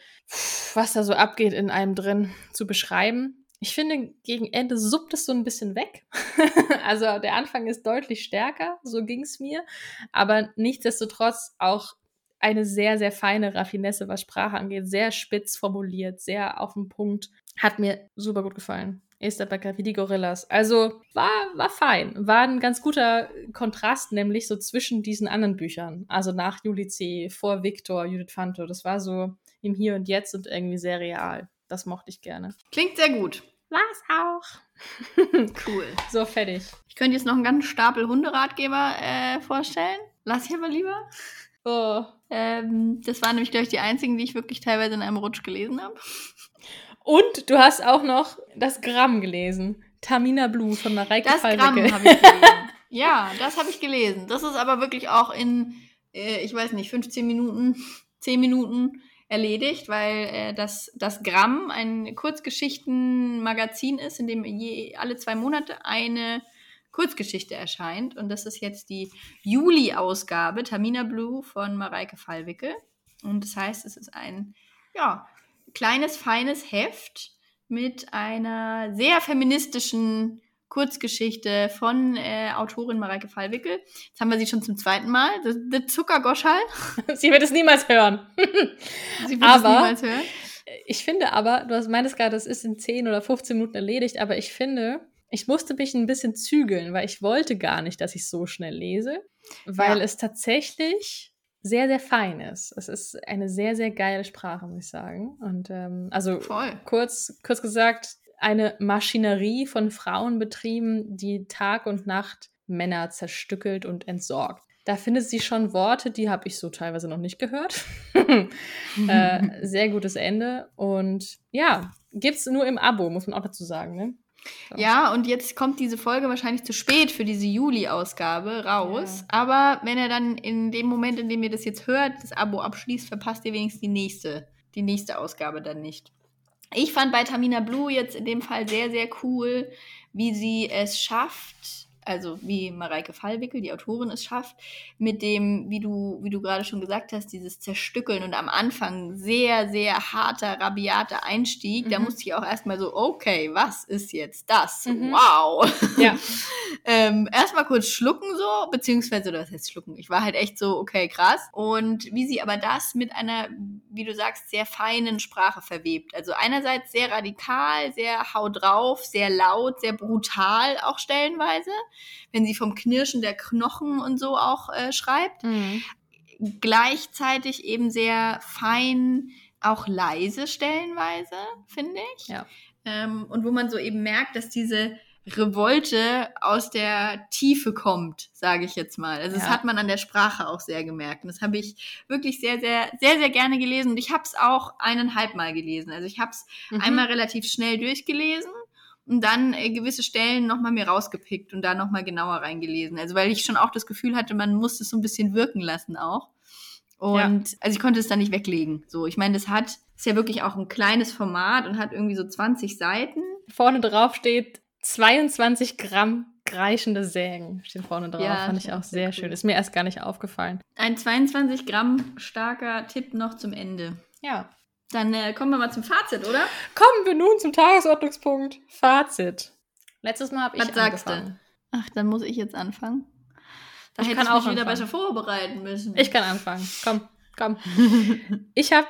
A: was da so abgeht in einem drin zu beschreiben. Ich finde, gegen Ende suppt es so ein bisschen weg. also der Anfang ist deutlich stärker, so ging es mir. Aber nichtsdestotrotz auch eine sehr, sehr feine Raffinesse, was Sprache angeht, sehr spitz formuliert, sehr auf den Punkt. Hat mir super gut gefallen. Esther Becker wie die Gorillas. Also war, war fein. War ein ganz guter Kontrast, nämlich so zwischen diesen anderen Büchern. Also nach Juli C., vor Victor, Judith Fanto. Das war so im Hier und Jetzt und irgendwie sehr real. Das mochte ich gerne.
B: Klingt sehr gut.
A: War's auch.
B: cool.
A: So, fertig.
B: Ich könnte jetzt noch einen ganzen Stapel Hunderatgeber äh, vorstellen. Lass ich aber lieber. Oh. Ähm, das waren nämlich, glaube ich, die einzigen, die ich wirklich teilweise in einem Rutsch gelesen habe.
A: Und du hast auch noch das Gramm gelesen. Tamina Blue von Mareike
B: Das Fallwicke. Gramm habe ich gelesen. ja, das habe ich gelesen. Das ist aber wirklich auch in, äh, ich weiß nicht, 15 Minuten, 10 Minuten erledigt, weil äh, das, das Gramm ein Kurzgeschichtenmagazin ist, in dem je, alle zwei Monate eine Kurzgeschichte erscheint. Und das ist jetzt die Juli-Ausgabe, Tamina Blue von Mareike Fallwickel. Und das heißt, es ist ein ja, kleines, feines Heft mit einer sehr feministischen Kurzgeschichte von äh, Autorin Mareike Fallwickel. Jetzt haben wir sie schon zum zweiten Mal. Der Zuckergoschall.
A: sie wird es niemals hören.
B: sie wird aber, es niemals hören.
A: Ich finde aber, du hast meines gerade, das ist in 10 oder 15 Minuten erledigt, aber ich finde, ich musste mich ein bisschen zügeln, weil ich wollte gar nicht, dass ich so schnell lese, weil ja. es tatsächlich sehr, sehr fein ist. Es ist eine sehr, sehr geile Sprache, muss ich sagen. Und ähm, also Voll. kurz, kurz gesagt, eine Maschinerie von Frauen betrieben, die Tag und Nacht Männer zerstückelt und entsorgt. Da findet sie schon Worte, die habe ich so teilweise noch nicht gehört. äh, sehr gutes Ende. Und ja, gibt es nur im Abo, muss man auch dazu sagen. Ne?
B: So. Ja, und jetzt kommt diese Folge wahrscheinlich zu spät für diese Juli-Ausgabe raus. Ja. Aber wenn er dann in dem Moment, in dem ihr das jetzt hört, das Abo abschließt, verpasst ihr wenigstens die nächste, die nächste Ausgabe dann nicht. Ich fand bei Tamina Blue jetzt in dem Fall sehr, sehr cool, wie sie es schafft, also wie Mareike Fallwickel, die Autorin, es schafft, mit dem, wie du, wie du gerade schon gesagt hast, dieses Zerstückeln und am Anfang sehr, sehr harter, rabiater Einstieg. Mhm. Da musste ich auch erstmal so, okay, was ist jetzt das? Mhm. Wow. Ja. ähm, erstmal kurz schlucken so, beziehungsweise, das heißt schlucken. Ich war halt echt so, okay, krass. Und wie sie aber das mit einer, wie du sagst, sehr feinen Sprache verwebt. Also einerseits sehr radikal, sehr hau drauf, sehr laut, sehr brutal auch stellenweise wenn sie vom Knirschen der Knochen und so auch äh, schreibt. Mhm. Gleichzeitig eben sehr fein, auch leise stellenweise, finde ich. Ja. Ähm, und wo man so eben merkt, dass diese Revolte aus der Tiefe kommt, sage ich jetzt mal. Also ja. das hat man an der Sprache auch sehr gemerkt. Und das habe ich wirklich sehr, sehr, sehr, sehr gerne gelesen. Und ich habe es auch eineinhalb Mal gelesen. Also ich habe es mhm. einmal relativ schnell durchgelesen und dann äh, gewisse Stellen nochmal mir rausgepickt und da nochmal genauer reingelesen. Also weil ich schon auch das Gefühl hatte, man muss es so ein bisschen wirken lassen auch. Und ja. also ich konnte es dann nicht weglegen. So, ich meine, das hat, ist ja wirklich auch ein kleines Format und hat irgendwie so 20 Seiten.
A: Vorne drauf steht 22 Gramm kreischende Sägen steht vorne drauf. Ja, Fand ich auch sehr cool. schön. Ist mir erst gar nicht aufgefallen.
B: Ein 22 Gramm starker Tipp noch zum Ende.
A: Ja,
B: dann äh, kommen wir mal zum Fazit, oder?
A: Kommen wir nun zum Tagesordnungspunkt. Fazit. Letztes Mal habe ich
B: Was angefangen. Ach, dann muss ich jetzt anfangen. Da ich hätte kann ich mich auch wieder besser vorbereiten müssen.
A: Ich kann anfangen. Komm, komm. ich habe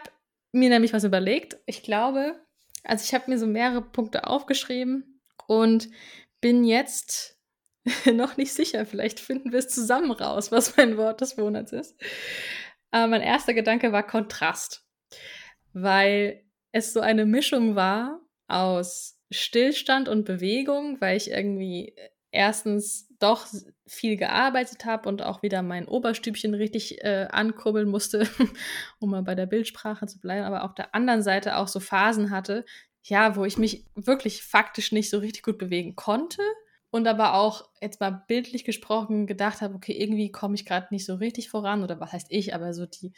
A: mir nämlich was überlegt. Ich glaube, also ich habe mir so mehrere Punkte aufgeschrieben und bin jetzt noch nicht sicher. Vielleicht finden wir es zusammen raus, was mein Wort des Monats ist. Aber mein erster Gedanke war Kontrast weil es so eine Mischung war aus Stillstand und Bewegung, weil ich irgendwie erstens doch viel gearbeitet habe und auch wieder mein Oberstübchen richtig äh, ankurbeln musste, um mal bei der Bildsprache zu bleiben, aber auf der anderen Seite auch so Phasen hatte, ja, wo ich mich wirklich faktisch nicht so richtig gut bewegen konnte und aber auch jetzt mal bildlich gesprochen gedacht habe, okay, irgendwie komme ich gerade nicht so richtig voran oder was heißt ich, aber so die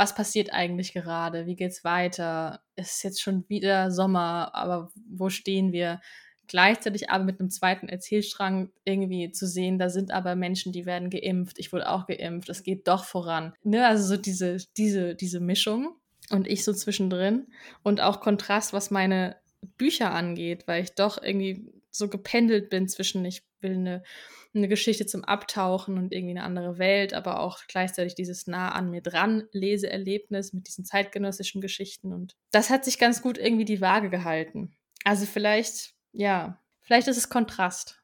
A: was passiert eigentlich gerade? Wie geht's weiter? Es ist jetzt schon wieder Sommer, aber wo stehen wir? Gleichzeitig aber mit einem zweiten Erzählstrang irgendwie zu sehen, da sind aber Menschen, die werden geimpft. Ich wurde auch geimpft. Es geht doch voran. Ne? Also so diese, diese, diese Mischung und ich so zwischendrin und auch Kontrast, was meine Bücher angeht, weil ich doch irgendwie so gependelt bin zwischen, ich will eine eine Geschichte zum Abtauchen und irgendwie eine andere Welt, aber auch gleichzeitig dieses nah an mir dran Leseerlebnis mit diesen zeitgenössischen Geschichten. Und das hat sich ganz gut irgendwie die Waage gehalten. Also vielleicht, ja, vielleicht ist es Kontrast.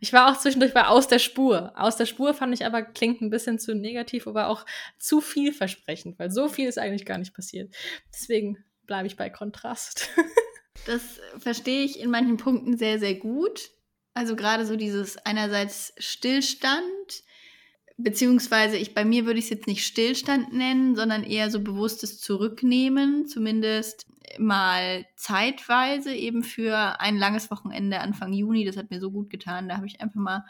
A: Ich war auch zwischendurch bei aus der Spur. Aus der Spur fand ich aber klingt ein bisschen zu negativ, aber auch zu vielversprechend, weil so viel ist eigentlich gar nicht passiert. Deswegen bleibe ich bei Kontrast.
B: das verstehe ich in manchen Punkten sehr, sehr gut. Also gerade so dieses einerseits Stillstand, beziehungsweise ich bei mir würde ich es jetzt nicht Stillstand nennen, sondern eher so bewusstes Zurücknehmen, zumindest mal zeitweise eben für ein langes Wochenende Anfang Juni. Das hat mir so gut getan. Da habe ich einfach mal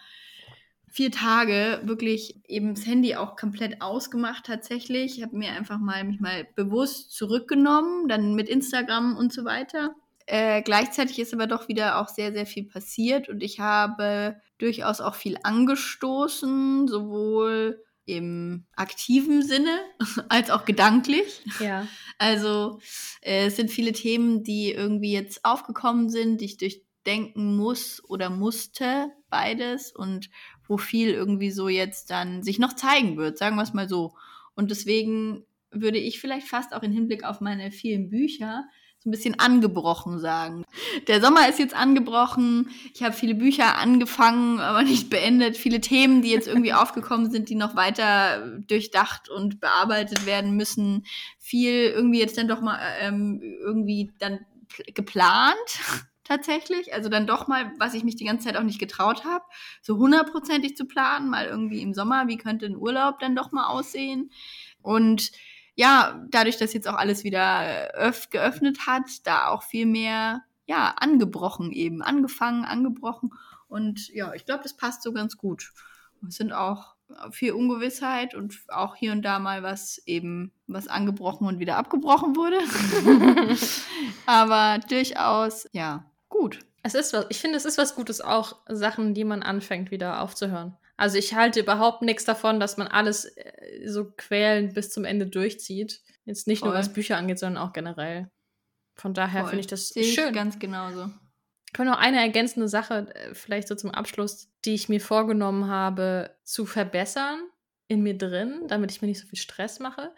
B: vier Tage wirklich eben das Handy auch komplett ausgemacht tatsächlich. Ich habe mir einfach mal mich mal bewusst zurückgenommen, dann mit Instagram und so weiter. Äh, gleichzeitig ist aber doch wieder auch sehr, sehr viel passiert und ich habe durchaus auch viel angestoßen, sowohl im aktiven Sinne als auch gedanklich.
A: Ja.
B: Also äh, es sind viele Themen, die irgendwie jetzt aufgekommen sind, die ich durch denken muss oder musste, beides, und wo viel irgendwie so jetzt dann sich noch zeigen wird, sagen wir es mal so. Und deswegen würde ich vielleicht fast auch im Hinblick auf meine vielen Bücher so ein bisschen angebrochen sagen. Der Sommer ist jetzt angebrochen. Ich habe viele Bücher angefangen, aber nicht beendet. Viele Themen, die jetzt irgendwie aufgekommen sind, die noch weiter durchdacht und bearbeitet werden müssen. Viel irgendwie jetzt dann doch mal ähm, irgendwie dann geplant tatsächlich. Also dann doch mal, was ich mich die ganze Zeit auch nicht getraut habe, so hundertprozentig zu planen, mal irgendwie im Sommer, wie könnte ein Urlaub dann doch mal aussehen. Und ja, dadurch, dass jetzt auch alles wieder öff geöffnet hat, da auch viel mehr, ja, angebrochen eben, angefangen, angebrochen. Und ja, ich glaube, das passt so ganz gut. Es sind auch viel Ungewissheit und auch hier und da mal was eben, was angebrochen und wieder abgebrochen wurde. Aber durchaus, ja, gut.
A: Es ist was, ich finde, es ist was Gutes, auch Sachen, die man anfängt, wieder aufzuhören. Also ich halte überhaupt nichts davon, dass man alles äh, so quälend bis zum Ende durchzieht. Jetzt nicht Voll. nur was Bücher angeht, sondern auch generell. Von daher finde ich das Sehe schön.
B: Ganz genauso.
A: Ich kann noch eine ergänzende Sache, äh, vielleicht so zum Abschluss, die ich mir vorgenommen habe, zu verbessern in mir drin, damit ich mir nicht so viel Stress mache.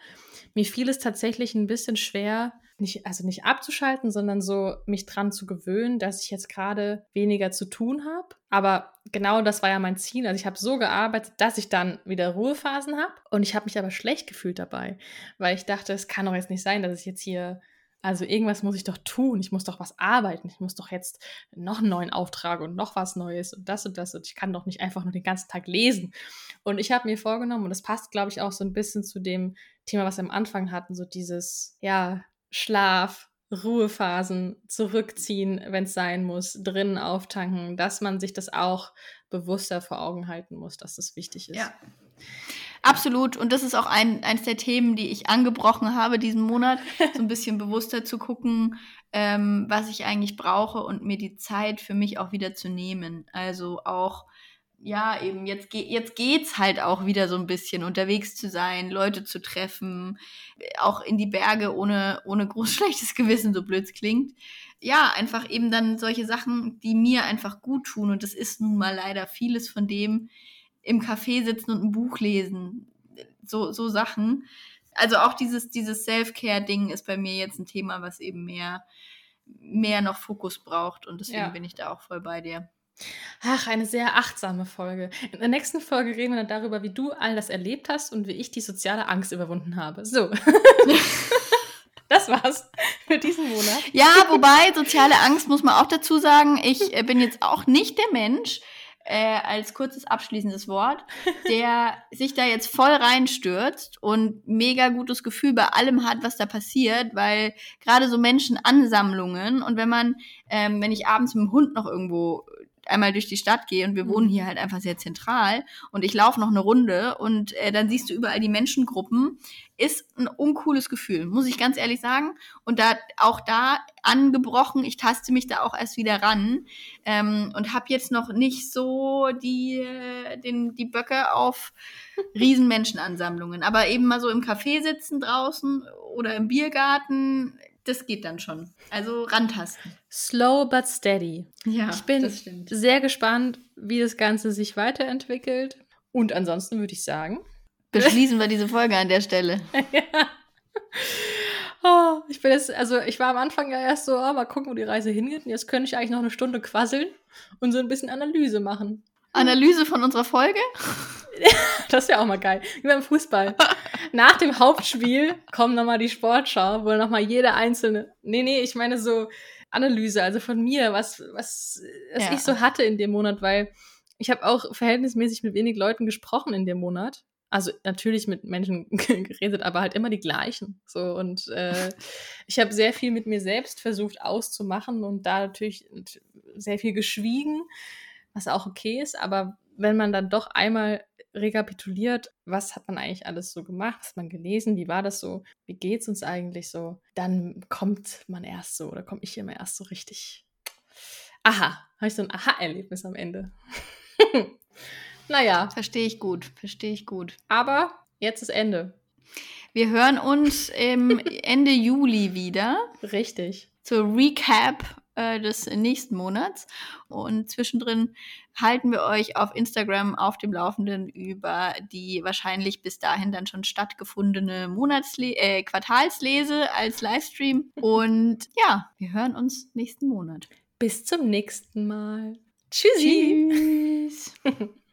A: Mir fiel es tatsächlich ein bisschen schwer, nicht, also nicht abzuschalten, sondern so mich dran zu gewöhnen, dass ich jetzt gerade weniger zu tun habe. Aber genau das war ja mein Ziel. Also ich habe so gearbeitet, dass ich dann wieder Ruhephasen habe. Und ich habe mich aber schlecht gefühlt dabei, weil ich dachte, es kann doch jetzt nicht sein, dass ich jetzt hier also irgendwas muss ich doch tun. Ich muss doch was arbeiten. Ich muss doch jetzt noch einen neuen Auftrag und noch was Neues und das und das. Und ich kann doch nicht einfach nur den ganzen Tag lesen. Und ich habe mir vorgenommen, und das passt, glaube ich, auch so ein bisschen zu dem Thema, was wir am Anfang hatten, so dieses, ja, Schlaf, Ruhephasen, zurückziehen, wenn es sein muss, drinnen auftanken, dass man sich das auch bewusster vor Augen halten muss, dass das wichtig ist.
B: Ja. Absolut. Und das ist auch ein, eines der Themen, die ich angebrochen habe diesen Monat, so ein bisschen bewusster zu gucken, ähm, was ich eigentlich brauche und mir die Zeit für mich auch wieder zu nehmen. Also auch ja, eben, jetzt, ge jetzt geht's halt auch wieder so ein bisschen unterwegs zu sein, Leute zu treffen, auch in die Berge ohne, ohne groß schlechtes Gewissen, so blöd klingt. Ja, einfach eben dann solche Sachen, die mir einfach gut tun. Und das ist nun mal leider vieles von dem im Café sitzen und ein Buch lesen. So, so Sachen. Also auch dieses, dieses Self-Care-Ding ist bei mir jetzt ein Thema, was eben mehr, mehr noch Fokus braucht. Und deswegen ja. bin ich da auch voll bei dir.
A: Ach, eine sehr achtsame Folge. In der nächsten Folge reden wir dann darüber, wie du all das erlebt hast und wie ich die soziale Angst überwunden habe. So. das war's für diesen Monat.
B: Ja, wobei soziale Angst muss man auch dazu sagen, ich äh, bin jetzt auch nicht der Mensch, äh, als kurzes abschließendes Wort, der sich da jetzt voll reinstürzt und mega gutes Gefühl bei allem hat, was da passiert, weil gerade so Menschenansammlungen und wenn man, ähm, wenn ich abends mit dem Hund noch irgendwo einmal durch die Stadt gehe und wir wohnen hier mhm. halt einfach sehr zentral und ich laufe noch eine Runde und äh, dann siehst du überall die Menschengruppen, ist ein uncooles Gefühl, muss ich ganz ehrlich sagen. Und da auch da angebrochen, ich taste mich da auch erst wieder ran ähm, und habe jetzt noch nicht so die, äh, den, die Böcke auf Riesenmenschenansammlungen. Aber eben mal so im Café sitzen draußen oder im Biergarten, das geht dann schon. Also rantasten.
A: Slow but steady.
B: Ja,
A: ich bin sehr gespannt, wie das Ganze sich weiterentwickelt. Und ansonsten würde ich sagen,
B: beschließen wir diese Folge an der Stelle. ja.
A: Oh, ich bin jetzt, also ich war am Anfang ja erst so, oh, mal gucken, wo die Reise hingeht. Und jetzt könnte ich eigentlich noch eine Stunde quasseln und so ein bisschen Analyse machen.
B: Analyse von unserer Folge?
A: das wäre auch mal geil. Wie beim Fußball. Nach dem Hauptspiel kommt nochmal die Sportschau, wo nochmal jede einzelne. Nee, nee, ich meine so Analyse, also von mir, was, was, was ja. ich so hatte in dem Monat, weil ich habe auch verhältnismäßig mit wenig Leuten gesprochen in dem Monat. Also natürlich mit Menschen geredet, aber halt immer die gleichen. So und äh, ich habe sehr viel mit mir selbst versucht auszumachen und da natürlich sehr viel geschwiegen, was auch okay ist. Aber wenn man dann doch einmal rekapituliert, was hat man eigentlich alles so gemacht, was hat man gelesen, wie war das so, wie geht es uns eigentlich so, dann kommt man erst so oder komme ich immer erst so richtig. Aha, habe ich so ein Aha-Erlebnis am Ende. naja.
B: Verstehe ich gut, verstehe ich gut.
A: Aber jetzt ist Ende.
B: Wir hören uns im Ende Juli wieder.
A: Richtig.
B: Zur Recap äh, des nächsten Monats. Und zwischendrin halten wir euch auf Instagram auf dem Laufenden über die wahrscheinlich bis dahin dann schon stattgefundene Monatsle äh, Quartalslese als Livestream. Und ja, wir hören uns nächsten Monat.
A: Bis zum nächsten Mal. Tschüssi.
B: Tschüss.